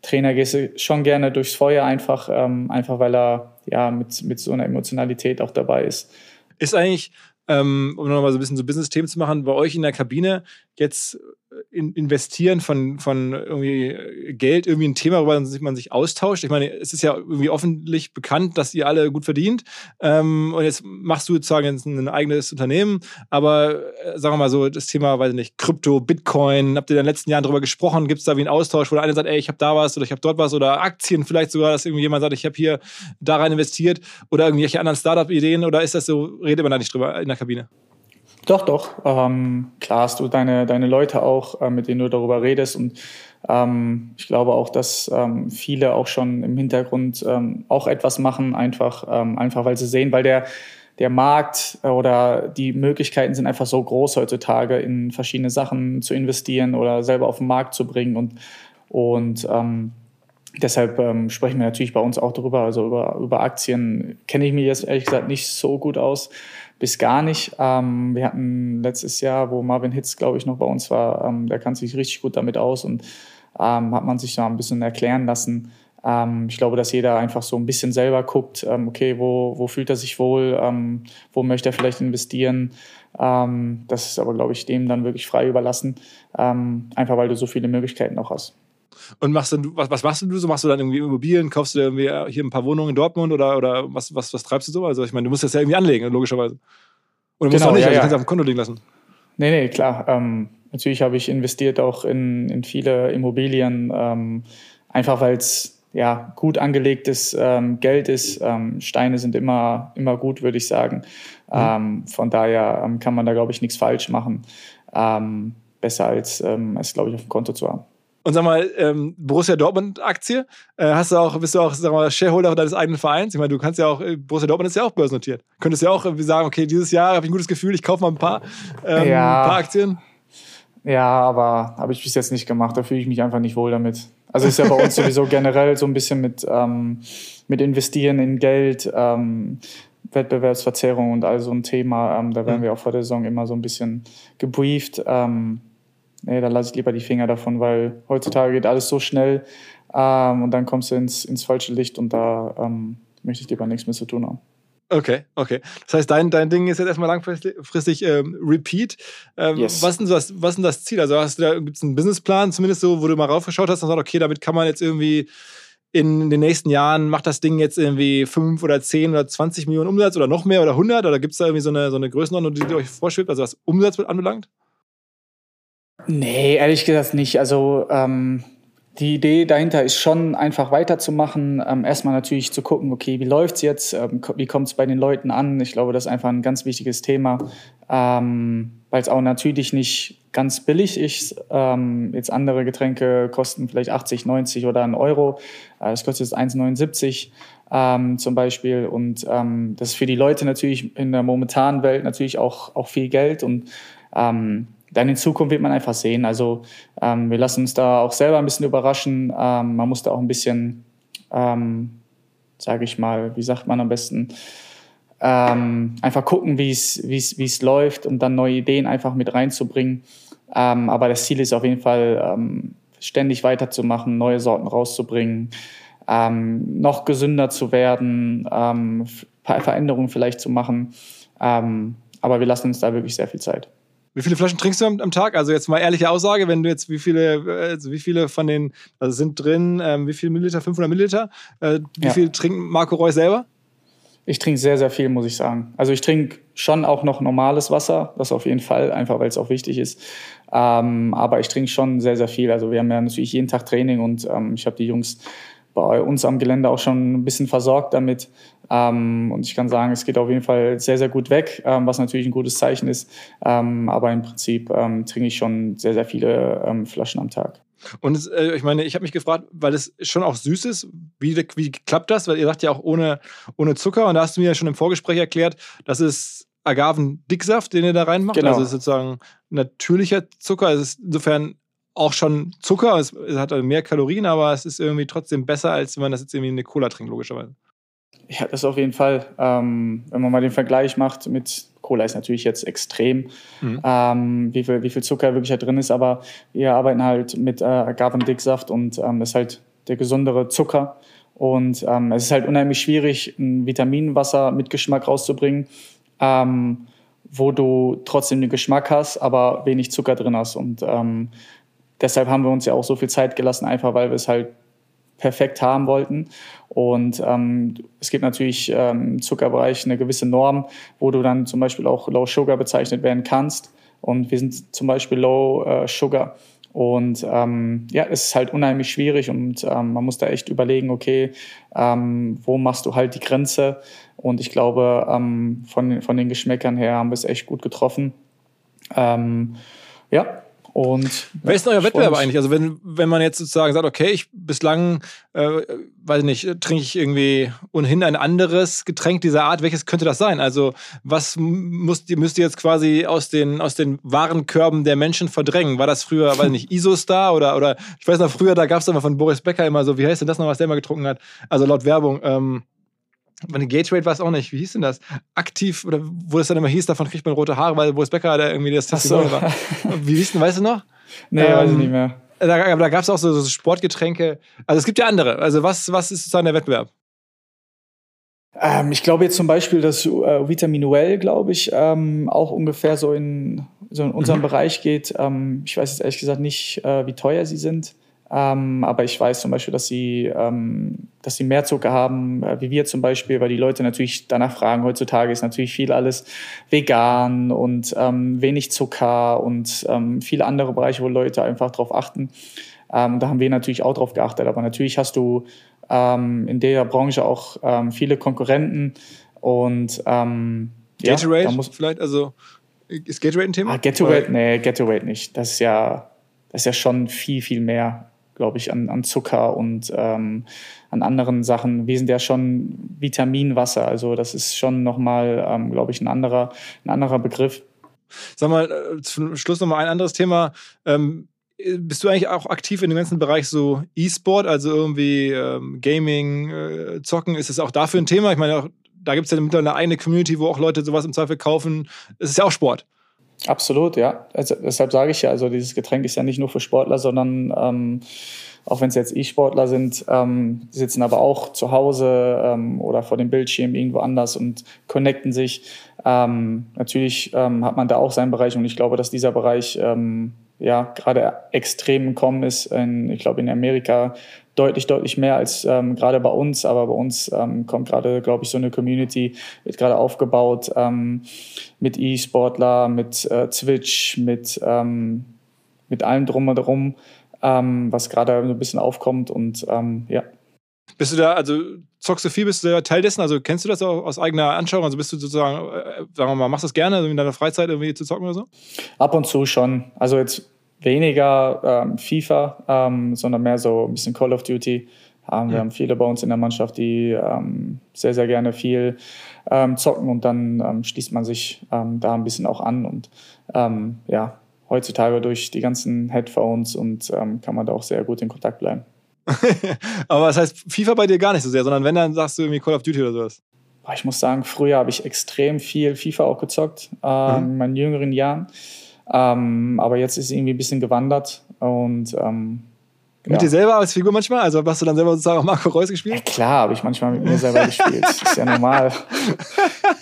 Trainer gehst du schon gerne durchs Feuer einfach, einfach weil er ja mit, mit so einer Emotionalität auch dabei ist. Ist eigentlich, um nochmal so ein bisschen so Business-Themen zu machen, bei euch in der Kabine jetzt investieren von, von irgendwie Geld irgendwie ein Thema, worüber man sich austauscht. Ich meine, es ist ja irgendwie offentlich bekannt, dass ihr alle gut verdient. Ähm, und jetzt machst du sozusagen ein eigenes Unternehmen. Aber äh, sagen wir mal so, das Thema, weiß ich nicht, Krypto, Bitcoin, habt ihr in den letzten Jahren darüber gesprochen? Gibt es da wie einen Austausch, wo der eine sagt, ey, ich habe da was oder ich habe dort was oder Aktien vielleicht sogar, dass irgendwie jemand sagt, ich habe hier da rein investiert oder irgendwelche anderen Startup-Ideen oder ist das so, redet man da nicht drüber in der Kabine? Doch, doch. Ähm, klar hast du deine, deine Leute auch, äh, mit denen du darüber redest. Und ähm, ich glaube auch, dass ähm, viele auch schon im Hintergrund ähm, auch etwas machen, einfach, ähm, einfach weil sie sehen, weil der, der Markt oder die Möglichkeiten sind einfach so groß heutzutage, in verschiedene Sachen zu investieren oder selber auf den Markt zu bringen. Und, und ähm, deshalb ähm, sprechen wir natürlich bei uns auch darüber. Also über, über Aktien kenne ich mich jetzt ehrlich gesagt nicht so gut aus bis gar nicht. Ähm, wir hatten letztes Jahr, wo Marvin Hitz, glaube ich, noch bei uns war, ähm, der kann sich richtig gut damit aus und ähm, hat man sich da ein bisschen erklären lassen. Ähm, ich glaube, dass jeder einfach so ein bisschen selber guckt, ähm, okay, wo, wo fühlt er sich wohl, ähm, wo möchte er vielleicht investieren. das ist aber, glaube ich, dem dann wirklich frei überlassen, einfach weil du so viele Möglichkeiten auch hast. Und machst du, was, was machst du so? Machst du dann irgendwie Immobilien? Kaufst du irgendwie hier ein paar Wohnungen in Dortmund oder, oder was, was, was treibst du so? Also ich meine, du musst das ja irgendwie anlegen, logischerweise. Oder musst genau, du auch nicht, ja, also ja. kannst du auf dem Konto liegen lassen. Nee, nee, klar. Ähm, natürlich habe ich investiert auch in, in viele Immobilien, ähm, einfach weil es ja, gut angelegtes ähm, Geld ist. Ähm, Steine sind immer, immer gut, würde ich sagen. Mhm. Ähm, von daher ähm, kann man da, glaube ich, nichts falsch machen. Ähm, besser als ähm, es, glaube ich, auf dem Konto zu haben. Und sag mal, ähm, Borussia Dortmund-Aktie, äh, hast du auch, bist du auch, sag mal, Shareholder deines eigenen Vereins? Ich meine, du kannst ja auch, äh, Borussia Dortmund ist ja auch börsennotiert. Könntest ja auch äh, sagen, okay, dieses Jahr habe ich ein gutes Gefühl, ich kaufe mal ein paar, ähm, ja. ein paar Aktien. Ja, aber habe ich bis jetzt nicht gemacht. Da fühle ich mich einfach nicht wohl damit. Also ist ja bei uns *laughs* sowieso generell so ein bisschen mit, ähm, mit Investieren in Geld, ähm, Wettbewerbsverzerrung und all so ein Thema. Ähm, da werden mhm. wir auch vor der Saison immer so ein bisschen gebrieft. Ähm, nee, da lasse ich lieber die Finger davon, weil heutzutage geht alles so schnell ähm, und dann kommst du ins, ins falsche Licht und da ähm, möchte ich lieber nichts mehr zu tun haben. Okay, okay. Das heißt, dein, dein Ding ist jetzt erstmal langfristig ähm, Repeat. Ähm, yes. was, ist das, was ist denn das Ziel? Also hast du da gibt's einen Businessplan, zumindest so, wo du mal raufgeschaut hast und sagst, okay, damit kann man jetzt irgendwie in den nächsten Jahren, macht das Ding jetzt irgendwie 5 oder 10 oder 20 Millionen Umsatz oder noch mehr oder 100? Oder gibt es da irgendwie so eine, so eine Größenordnung, die euch vorschwebt, also was Umsatz anbelangt? Nee, ehrlich gesagt nicht. Also ähm, die Idee dahinter ist schon einfach weiterzumachen. Ähm, erstmal natürlich zu gucken, okay, wie läuft's jetzt? Ähm, wie kommt es bei den Leuten an? Ich glaube, das ist einfach ein ganz wichtiges Thema. Ähm, weil es auch natürlich nicht ganz billig ist. Ähm, jetzt andere Getränke kosten vielleicht 80, 90 oder einen Euro. Äh, das kostet jetzt 1,79 ähm, zum Beispiel. Und ähm, das ist für die Leute natürlich in der momentanen Welt natürlich auch, auch viel Geld. Und ähm, dann in Zukunft wird man einfach sehen. Also ähm, wir lassen uns da auch selber ein bisschen überraschen. Ähm, man muss da auch ein bisschen, ähm, sage ich mal, wie sagt man am besten, ähm, einfach gucken, wie es läuft und dann neue Ideen einfach mit reinzubringen. Ähm, aber das Ziel ist auf jeden Fall, ähm, ständig weiterzumachen, neue Sorten rauszubringen, ähm, noch gesünder zu werden, ähm, Veränderungen vielleicht zu machen. Aber wir lassen uns da wirklich sehr viel Zeit. Wie viele Flaschen trinkst du am, am, Tag? Also jetzt mal ehrliche Aussage, wenn du jetzt wie viele, also wie viele von den, also sind drin, ähm, wie viel Milliliter, 500 Milliliter, äh, wie ja. viel trinkt Marco Reus selber? Ich trinke sehr, sehr viel, muss ich sagen. Also ich trinke schon auch noch normales Wasser, das auf jeden Fall, einfach weil es auch wichtig ist. Ähm, aber ich trinke schon sehr, sehr viel. Also wir haben ja natürlich jeden Tag Training und ähm, ich habe die Jungs bei uns am Gelände auch schon ein bisschen versorgt damit. Ähm, und ich kann sagen, es geht auf jeden Fall sehr, sehr gut weg, ähm, was natürlich ein gutes Zeichen ist. Ähm, aber im Prinzip ähm, trinke ich schon sehr, sehr viele ähm, Flaschen am Tag. Und äh, ich meine, ich habe mich gefragt, weil es schon auch süß ist, wie, wie klappt das? Weil ihr sagt ja auch ohne, ohne Zucker. Und da hast du mir ja schon im Vorgespräch erklärt, das ist Agavendicksaft, den ihr da reinmacht. Genau. Also es ist sozusagen natürlicher Zucker. Es ist insofern auch schon Zucker. Es, es hat mehr Kalorien, aber es ist irgendwie trotzdem besser, als wenn man das jetzt irgendwie in eine Cola trinkt, logischerweise. Ja, das auf jeden Fall. Ähm, wenn man mal den Vergleich macht mit Cola ist natürlich jetzt extrem, mhm. ähm, wie, viel, wie viel Zucker wirklich da drin ist, aber wir arbeiten halt mit äh, Agavendicksaft und ähm, das ist halt der gesundere Zucker. Und ähm, es ist halt unheimlich schwierig, ein Vitaminwasser mit Geschmack rauszubringen, ähm, wo du trotzdem den Geschmack hast, aber wenig Zucker drin hast. Und ähm, deshalb haben wir uns ja auch so viel Zeit gelassen, einfach weil wir es halt perfekt haben wollten. Und ähm, es gibt natürlich ähm, im Zuckerbereich eine gewisse Norm, wo du dann zum Beispiel auch Low Sugar bezeichnet werden kannst. Und wir sind zum Beispiel Low äh, Sugar. Und ähm, ja, es ist halt unheimlich schwierig und ähm, man muss da echt überlegen, okay, ähm, wo machst du halt die Grenze? Und ich glaube, ähm, von, von den Geschmäckern her haben wir es echt gut getroffen. Ähm, ja, und Wer ist denn euer Wettbewerb eigentlich? Also wenn, wenn man jetzt sozusagen sagt, okay, ich bislang, äh, weiß nicht, trinke ich irgendwie ohnehin ein anderes Getränk dieser Art, welches könnte das sein? Also was müsst ihr, müsst ihr jetzt quasi aus den, aus den Warenkörben der Menschen verdrängen? War das früher, weiß nicht, Isostar oder, oder ich weiß noch, früher, da gab es immer von Boris Becker immer so, wie heißt denn das noch, was der immer getrunken hat? Also laut Werbung, ähm, meine Gatorade war es auch nicht. Wie hieß denn das? Aktiv, oder wo es dann immer hieß, davon kriegt man rote Haare, weil Boris Becker da irgendwie das Testimonial so. war. Wie hieß denn, weißt du noch? *laughs* Nee, ähm, weiß ich nicht mehr. Da, aber da gab es auch so, so, Sportgetränke. Also es gibt ja andere. Also was, was ist sozusagen der Wettbewerb? Ähm, ich glaube jetzt zum Beispiel, dass äh, Vitamin Well, glaube ich, ähm, auch ungefähr so in, so in unserem mhm. Bereich geht. Ähm, ich weiß jetzt ehrlich gesagt nicht, äh, wie teuer sie sind. Ähm, aber ich weiß zum Beispiel, dass sie, ähm, dass sie mehr Zucker haben, äh, wie wir zum Beispiel, weil die Leute natürlich danach fragen. Heutzutage ist natürlich viel alles vegan und ähm, wenig Zucker und ähm, viele andere Bereiche, wo Leute einfach drauf achten. Ähm, da haben wir natürlich auch drauf geachtet. Aber natürlich hast du ähm, in der Branche auch viele Konkurrenten und ähm, Gatorade ja, muss, vielleicht, also ist Gatorade ein Thema? Ah, Gatorade, nee, Gatorade nicht. Das ist ja, das ist ja schon viel, viel mehr glaube ich, an, an Zucker und ähm, an anderen Sachen. Wir sind ja schon Vitaminwasser, also das ist schon nochmal, ähm, glaube ich, ein anderer, ein anderer Begriff. Sag mal, äh, zum Schluss nochmal ein anderes Thema. Ähm, bist du eigentlich auch aktiv in dem ganzen Bereich so E-Sport, also irgendwie ähm, Gaming, äh, Zocken? Ist es auch dafür ein Thema? Ich meine, da gibt es ja mittlerweile eine eigene Community, wo auch Leute sowas im Zweifel kaufen. Es ist ja auch Sport. Absolut, ja. Also, deshalb sage ich ja, also dieses Getränk ist ja nicht nur für Sportler, sondern ähm, auch wenn es jetzt E-Sportler sind, ähm, sitzen aber auch zu Hause ähm, oder vor dem Bildschirm irgendwo anders und connecten sich. Ähm, natürlich ähm, hat man da auch seinen Bereich und ich glaube, dass dieser Bereich ähm, ja gerade extrem Kommen ist. In, ich glaube, in Amerika deutlich, deutlich mehr als ähm, gerade bei uns. Aber bei uns ähm, kommt gerade, glaube ich, so eine Community, wird gerade aufgebaut ähm, mit E-Sportler, mit äh, Twitch, mit, ähm, mit allem drum und drum, ähm, was gerade ein bisschen aufkommt. Und ähm, ja. Bist du da, also zockst du viel, bist du da Teil dessen? Also kennst du das auch aus eigener Anschauung? Also bist du sozusagen, äh, sagen wir mal, machst du das gerne, also in deiner Freizeit irgendwie zu zocken oder so? Ab und zu schon. Also jetzt weniger ähm, FIFA, ähm, sondern mehr so ein bisschen Call of Duty. Ähm, wir haben viele bei uns in der Mannschaft, die ähm, sehr, sehr gerne viel ähm, zocken und dann ähm, schließt man sich da ein bisschen auch an und ja, heutzutage durch die ganzen Headphones und kann man da auch sehr gut in Kontakt bleiben. *laughs* Aber das heißt FIFA bei dir gar nicht so sehr, sondern wenn, dann sagst du irgendwie Call of Duty oder sowas. Ich muss sagen, früher habe ich extrem viel FIFA auch gezockt, ähm, mhm. in meinen jüngeren Jahren. Ähm, aber jetzt ist es irgendwie ein bisschen gewandert und ähm, mit ja. dir selber als Figur manchmal? Also hast du dann selber sozusagen auch Marco Reus gespielt? Ja, klar, habe ich manchmal mit mir selber gespielt. Das ist ja normal.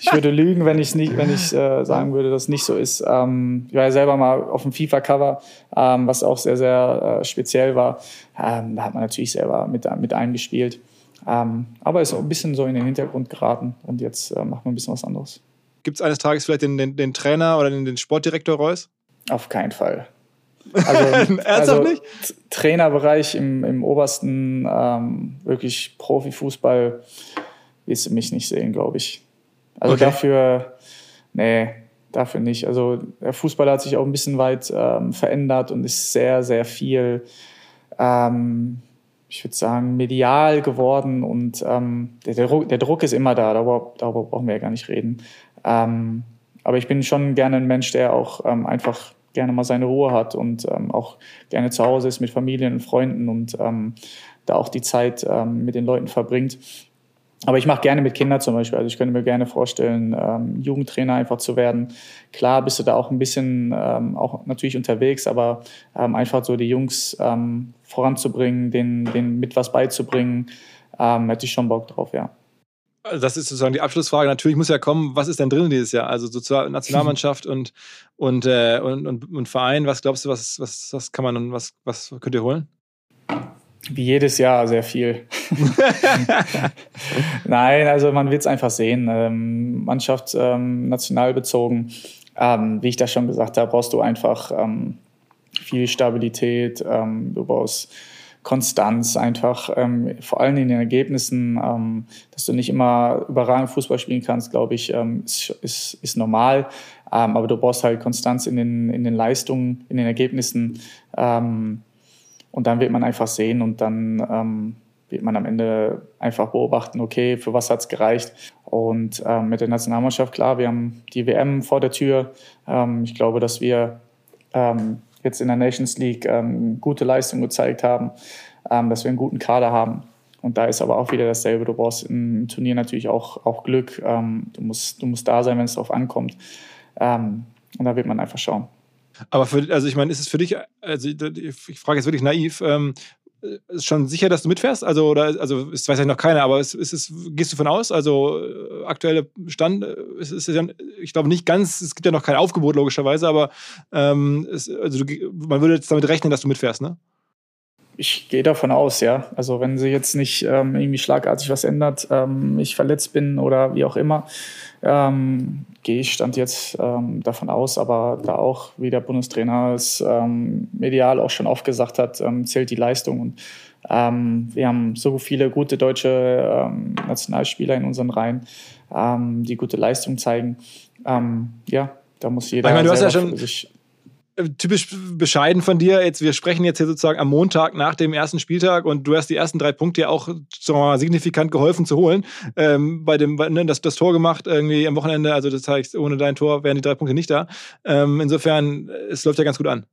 Ich würde lügen, wenn ich nicht, wenn ich äh, sagen würde, dass es nicht so ist. Ähm, ich war ja selber mal auf dem FIFA-Cover, ähm, was auch sehr, sehr äh, speziell war. Ähm, da hat man natürlich selber mit, mit eingespielt. Ähm, aber ist auch ein bisschen so in den Hintergrund geraten und jetzt äh, macht man ein bisschen was anderes. Gibt es eines Tages vielleicht den, den, den Trainer oder den, den Sportdirektor Reus? Auf keinen Fall. Also, *laughs* also nicht? Trainerbereich im, im obersten, ähm, wirklich Profifußball, wirst du mich nicht sehen, glaube ich. Also okay. dafür, nee, dafür nicht. Also der Fußball hat sich auch ein bisschen weit ähm, verändert und ist sehr, sehr viel, ähm, ich würde sagen, medial geworden und ähm, der, der, Druck, der, Druck, ist immer da, darüber, darüber, brauchen wir ja gar nicht reden. Ähm, aber ich bin schon gerne ein Mensch, der auch ähm, einfach gerne mal seine Ruhe hat und ähm, auch gerne zu Hause ist mit Familien und Freunden und ähm, da auch die Zeit ähm, mit den Leuten verbringt. Aber ich mache gerne mit Kindern zum Beispiel. Also ich könnte mir gerne vorstellen, ähm, Jugendtrainer einfach zu werden. Klar bist du da auch ein bisschen ähm, auch natürlich unterwegs, aber ähm, einfach so die Jungs ähm, voranzubringen, denen, denen mit was beizubringen, ähm, hätte ich schon Bock drauf, ja. Also das ist sozusagen die Abschlussfrage. Natürlich muss ja kommen, was ist denn drin dieses Jahr? Also sozusagen *laughs* Nationalmannschaft und, und, äh, und, und, und, Verein. Was glaubst du, was, was, was kann man was, was könnt ihr holen? Wie jedes Jahr sehr viel. *laughs* Nein, also man wird es einfach sehen. Ähm, Mannschaft ähm, national bezogen. Ähm, wie ich das schon gesagt habe, brauchst du einfach ähm, viel Stabilität. Ähm, du brauchst Konstanz einfach, ähm, vor allem in den Ergebnissen, ähm, dass du nicht immer überragend Fußball spielen kannst, glaube ich, ähm, ist, ist, ist normal. Ähm, aber du brauchst halt Konstanz in den, in den Leistungen, in den Ergebnissen. Ähm, und dann wird man einfach sehen und dann ähm, wird man am Ende einfach beobachten, okay, für was hat es gereicht. Und mit der Nationalmannschaft, klar, wir haben die WM vor der Tür. ich glaube, dass wir jetzt in der Nations League ähm, gute Leistung gezeigt haben, ähm, dass wir einen guten Kader haben. Und da ist aber auch wieder dasselbe. Du brauchst im Turnier natürlich auch, auch Glück. Ähm, du, musst, du musst da sein, wenn es darauf ankommt. Ähm, und da wird man einfach schauen. Aber für, also ich meine, ist es für dich, also ich frage jetzt wirklich naiv, ähm, ist schon sicher, dass du mitfährst? Also, oder, also, es weiß ja noch keiner, aber ist, ist es, gehst du von aus? Also, äh, aktuelle Stand äh, ist, ist ja, ich glaube nicht ganz, es gibt ja noch kein Aufgebot, logischerweise, aber ähm, es, also du, man würde jetzt damit rechnen, dass du mitfährst, ne? Ich gehe davon aus, ja. Also, wenn sich jetzt nicht ähm, irgendwie schlagartig was ändert, ähm, ich verletzt bin oder wie auch immer, ähm, gehe ich stand jetzt ähm, davon aus, aber da auch, wie der Bundestrainer es ähm, medial auch schon oft gesagt hat, ähm, zählt die Leistung. Und ähm, wir haben so viele gute deutsche ähm, Nationalspieler in unseren Reihen, die gute Leistung zeigen. ja, da muss jeder ich meine, du hast ja schon sich typisch bescheiden von dir. Jetzt, wir sprechen jetzt hier sozusagen am Montag nach dem ersten Spieltag und du hast die ersten drei Punkte ja auch mal, signifikant geholfen zu holen. Ähm, bei dem, ne, das, das Tor gemacht irgendwie am Wochenende, also das heißt, ohne dein Tor wären die drei Punkte nicht da. Ähm, insofern, es läuft ja ganz gut an.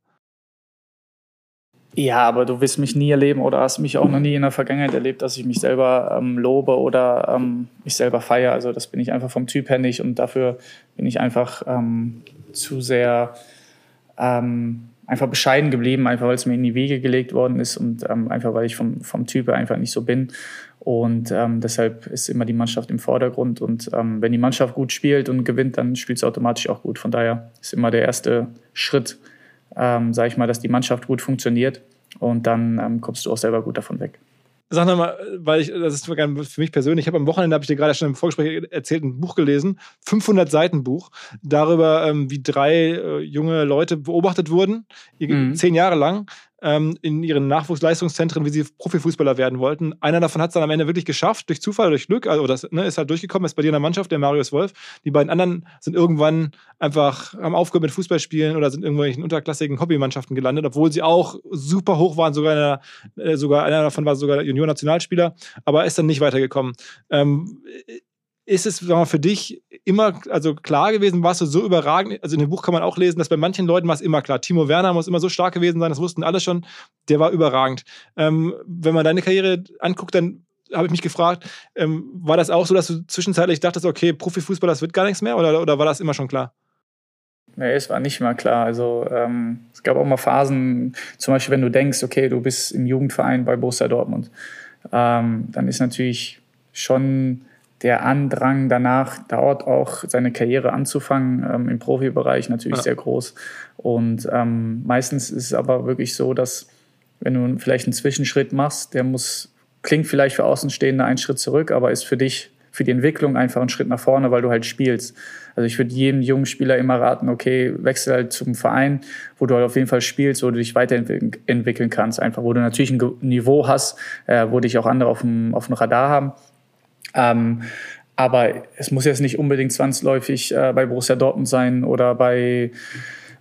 Ja, aber du wirst mich nie erleben oder hast mich auch noch nie in der Vergangenheit erlebt, dass ich mich selber ähm, lobe oder ähm, mich selber feiere. Also das bin ich einfach vom Typ her nicht und dafür bin ich einfach ähm, zu sehr ähm, einfach bescheiden geblieben, einfach weil es mir in die Wege gelegt worden ist und ähm, einfach weil ich vom, vom Typ einfach nicht so bin. Und ähm, deshalb ist immer die Mannschaft im Vordergrund. Und ähm, wenn die Mannschaft gut spielt und gewinnt, dann spielt sie automatisch auch gut. Von daher ist immer der erste Schritt, ähm, sage ich mal, dass die Mannschaft gut funktioniert. Und dann ähm, kommst du auch selber gut davon weg. Sag nochmal, weil ich, das ist für mich persönlich, ich habe am Wochenende, habe ich dir gerade schon im Vorgespräch erzählt, ein Buch gelesen, 500 Seiten Buch, darüber, ähm, wie drei äh, junge Leute beobachtet wurden, mhm. zehn Jahre lang, ähm, in ihren Nachwuchsleistungszentren, wie sie Profifußballer werden wollten. Einer davon hat es dann am Ende wirklich geschafft, durch Zufall, durch Glück, also das ne, ist halt durchgekommen, ist bei dir in der Mannschaft, der Marius Wolf. Die beiden anderen sind irgendwann einfach, haben aufgehört mit Fußballspielen oder sind irgendwelchen unterklassigen Hobbymannschaften gelandet, obwohl sie auch super hoch waren, sogar, einer, äh, sogar einer davon war sogar Junior-Nationalspieler, aber ist dann nicht weitergekommen. Ähm, ist es für dich immer also klar gewesen, warst du so überragend? Also in dem Buch kann man auch lesen, dass bei manchen Leuten war es immer klar. Timo Werner muss immer so stark gewesen sein, das wussten alle schon. Der war überragend. Ähm, wenn man deine Karriere anguckt, dann habe ich mich gefragt, ähm, war das auch so, dass du zwischenzeitlich dachtest, okay, Profifußball, das wird gar nichts mehr oder, oder war das immer schon klar? Nee, es war nicht mal klar. Also ähm, es gab auch mal Phasen, zum Beispiel, wenn du denkst, okay, du bist im Jugendverein bei Borussia Dortmund, ähm, dann ist natürlich schon der Andrang danach, dort auch seine Karriere anzufangen, ähm, im Profibereich natürlich ja. sehr groß. Und ähm, meistens ist es aber wirklich so, dass wenn du vielleicht einen Zwischenschritt machst, der muss, klingt vielleicht für Außenstehende einen Schritt zurück, aber ist für dich, für die Entwicklung einfach ein Schritt nach vorne, weil du halt spielst. Also ich würde jedem jungen Spieler immer raten, okay, wechsel halt zum Verein, wo du halt auf jeden Fall spielst, wo du dich weiterentwickeln kannst, einfach, wo du natürlich ein Niveau hast, äh, wo dich auch andere auf dem, auf dem Radar haben ähm, aber es muss jetzt nicht unbedingt zwangsläufig äh, bei Borussia Dortmund sein oder bei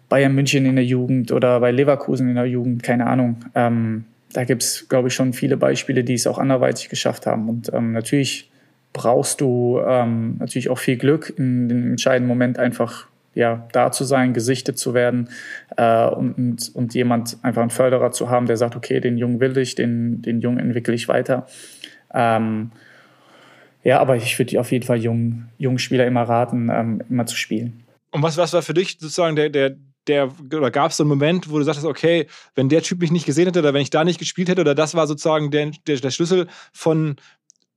Bayern München in der Jugend oder bei Leverkusen in der Jugend, keine Ahnung. Ähm, da gibt es, glaube ich, schon viele Beispiele, die es auch anderweitig geschafft haben. Und ähm, natürlich brauchst du ähm, natürlich auch viel Glück, in dem entscheidenden Moment einfach ja, da zu sein, gesichtet zu werden äh, und, und, und jemand einfach einen Förderer zu haben, der sagt, okay, den Jungen will ich, den, den Jungen entwickle ich weiter. Ähm, ja, aber ich würde auf jeden Fall jungen, jungen Spieler immer raten, ähm, immer zu spielen. Und was, was war für dich sozusagen der, der, der oder gab es so einen Moment, wo du sagtest, okay, wenn der Typ mich nicht gesehen hätte oder wenn ich da nicht gespielt hätte oder das war sozusagen der, der, der Schlüssel von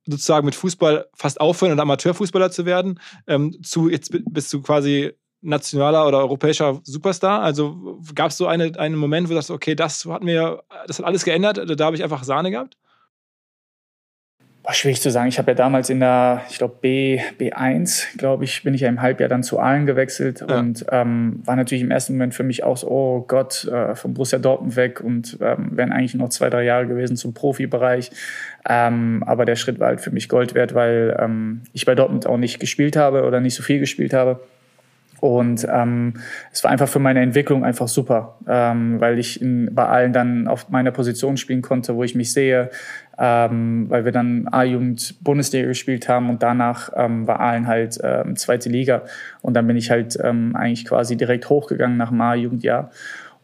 sozusagen mit Fußball fast aufhören und Amateurfußballer zu werden, ähm, zu jetzt bist du quasi nationaler oder europäischer Superstar? Also gab es so eine, einen Moment, wo du sagst, okay, das hat mir, das hat alles geändert, da habe ich einfach Sahne gehabt? War schwierig zu sagen. Ich habe ja damals in der, ich glaube, B, B1, glaube ich, bin ich ja im Halbjahr dann zu Aalen gewechselt ja. und ähm, war natürlich im ersten Moment für mich auch so, oh Gott, äh, vom Borussia Dortmund weg und ähm, wären eigentlich noch zwei, drei Jahre gewesen zum Profibereich. Ähm, aber der Schritt war halt für mich Gold wert, weil ähm, ich bei Dortmund auch nicht gespielt habe oder nicht so viel gespielt habe. Und ähm, es war einfach für meine Entwicklung einfach super, ähm, weil ich in, bei allen dann auf meiner Position spielen konnte, wo ich mich sehe, ähm, weil wir dann A-Jugend Bundesliga gespielt haben und danach ähm, war Aalen halt ähm, zweite Liga. Und dann bin ich halt ähm, eigentlich quasi direkt hochgegangen nach dem A-Jugendjahr.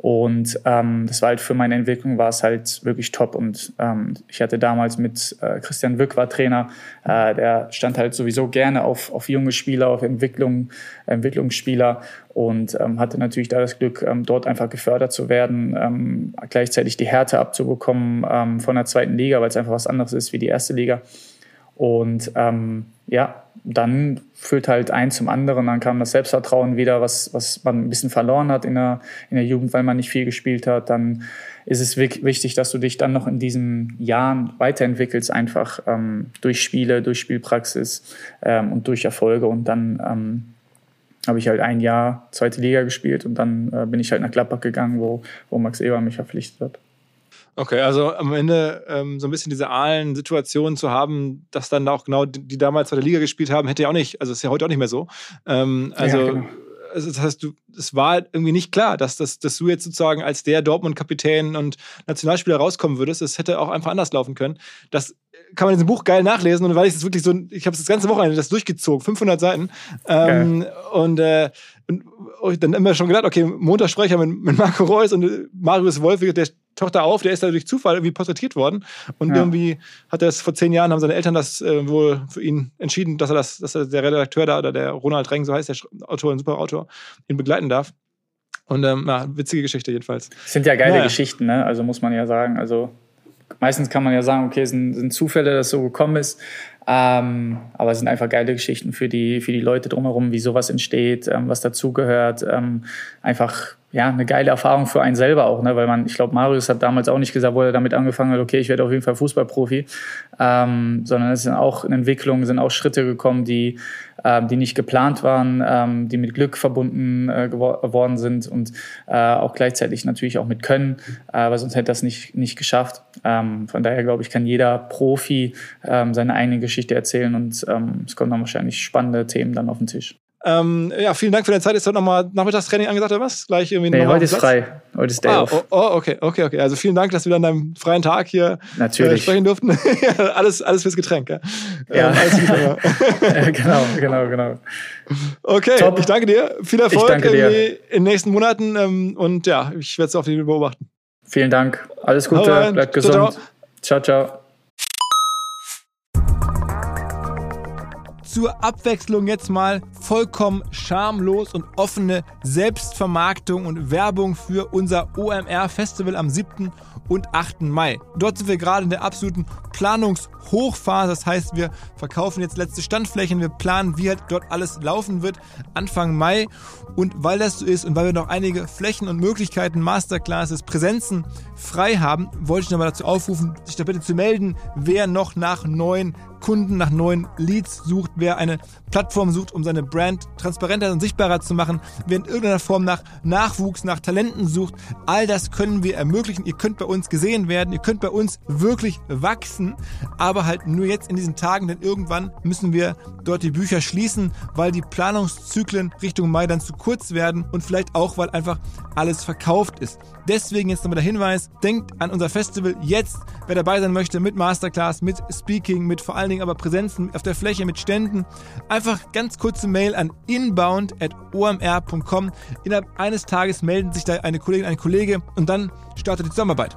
Und ähm, das war halt für meine Entwicklung war es halt wirklich top. Und ähm, ich hatte damals mit äh, Christian Wück war Trainer, äh, der stand halt sowieso gerne auf, auf junge Spieler, auf Entwicklung, Entwicklungsspieler und ähm, hatte natürlich da das Glück, ähm, dort einfach gefördert zu werden, ähm, gleichzeitig die Härte abzubekommen ähm, von der zweiten Liga, weil es einfach was anderes ist wie die erste Liga. Und ähm, ja, dann führt halt ein zum anderen. Dann kam das Selbstvertrauen wieder, was, was man ein bisschen verloren hat in der, in der Jugend, weil man nicht viel gespielt hat. Dann ist es wichtig, dass du dich dann noch in diesen Jahren weiterentwickelst, einfach ähm, durch Spiele, durch Spielpraxis ähm, und durch Erfolge. Und dann ähm, habe ich halt ein Jahr zweite Liga gespielt und dann äh, bin ich halt nach Gladbach gegangen, wo, wo Max Eber mich verpflichtet hat. Okay, also am Ende ähm, so ein bisschen diese aalen Situationen zu haben, dass dann auch genau die, die damals bei der Liga gespielt haben, hätte ja auch nicht, also ist ja heute auch nicht mehr so. Ähm, also, ja, genau. also das heißt, du, es war irgendwie nicht klar, dass, dass, dass du jetzt sozusagen als der Dortmund-Kapitän und Nationalspieler rauskommen würdest. Es hätte auch einfach anders laufen können. Das kann man in diesem Buch geil nachlesen und weil ich das wirklich so, ich habe das ganze Wochenende das durchgezogen, 500 Seiten. Ähm, und, äh, und dann immer schon gedacht, okay, Montag spreche ich mit, mit Marco Reus und Marius Wolf, der taucht da auf, der ist da durch Zufall irgendwie porträtiert worden. Und ja. irgendwie hat er es vor zehn Jahren, haben seine Eltern das äh, wohl für ihn entschieden, dass er das, dass er der Redakteur da oder der Ronald Reng, so heißt der Autor, ein super Autor, ihn begleiten darf. Und ähm, ja, witzige Geschichte jedenfalls. Das sind ja geile naja. Geschichten, ne? Also muss man ja sagen. Also meistens kann man ja sagen, okay, es sind, sind Zufälle, dass es so gekommen ist. Ähm, aber es sind einfach geile Geschichten für die, für die Leute drumherum, wie sowas entsteht, ähm, was dazugehört. Ähm, einfach ja, eine geile Erfahrung für einen selber auch, ne? weil man, ich glaube, Marius hat damals auch nicht gesagt, wo er damit angefangen hat, okay, ich werde auf jeden Fall Fußballprofi, ähm, sondern es sind auch Entwicklungen, sind auch Schritte gekommen, die, ähm, die nicht geplant waren, ähm, die mit Glück verbunden äh, geworden sind und äh, auch gleichzeitig natürlich auch mit Können, äh, weil sonst hätte das nicht, nicht geschafft. Ähm, von daher glaube ich, kann jeder Profi ähm, seine eigene Geschichte erzählen und ähm, es kommen dann wahrscheinlich spannende Themen dann auf den Tisch. Ähm, ja, vielen Dank für deine Zeit. Ist heute nochmal Nachmittagstraining angesagt oder was? Gleich irgendwie nee, heute ist frei. Heute ist Day ah, off. Oh, oh, okay, okay, okay. Also vielen Dank, dass wir an deinem freien Tag hier. Äh, sprechen durften. *laughs* alles, alles fürs Getränk, ja? Ja, ähm, ja *laughs* genau, genau, genau. Okay, Top. ich danke dir. Viel Erfolg in den nächsten Monaten ähm, und ja, ich werde es auf die beobachten. Vielen Dank. Alles Gute, bleibt gesund. ciao. ciao. ciao. Zur Abwechslung jetzt mal vollkommen schamlos und offene Selbstvermarktung und Werbung für unser OMR Festival am 7. und 8. Mai. Dort sind wir gerade in der absoluten Planungshochphase. Das heißt, wir verkaufen jetzt letzte Standflächen, wir planen, wie halt dort alles laufen wird Anfang Mai. Und weil das so ist und weil wir noch einige Flächen und Möglichkeiten, Masterclasses, Präsenzen frei haben, wollte ich nochmal dazu aufrufen, sich da bitte zu melden, wer noch nach neuen Kunden, nach neuen Leads sucht, wer eine Plattform sucht, um seine Brand transparenter und sichtbarer zu machen, wer in irgendeiner Form nach Nachwuchs, nach Talenten sucht. All das können wir ermöglichen. Ihr könnt bei uns gesehen werden, ihr könnt bei uns wirklich wachsen, aber halt nur jetzt in diesen Tagen, denn irgendwann müssen wir dort die Bücher schließen, weil die Planungszyklen Richtung Mai dann zu kurz werden und vielleicht auch, weil einfach alles verkauft ist. Deswegen jetzt nochmal der Hinweis, denkt an unser Festival jetzt, wer dabei sein möchte, mit Masterclass, mit Speaking, mit vor allen Dingen aber Präsenzen auf der Fläche, mit Ständen. Einfach ganz kurze Mail an inbound.omr.com. Innerhalb eines Tages melden sich da eine Kollegin, ein Kollege und dann startet die Zusammenarbeit.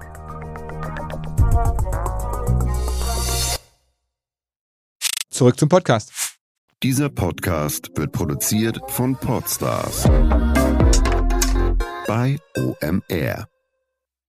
Zurück zum Podcast. Dieser Podcast wird produziert von Podstars bei OMR.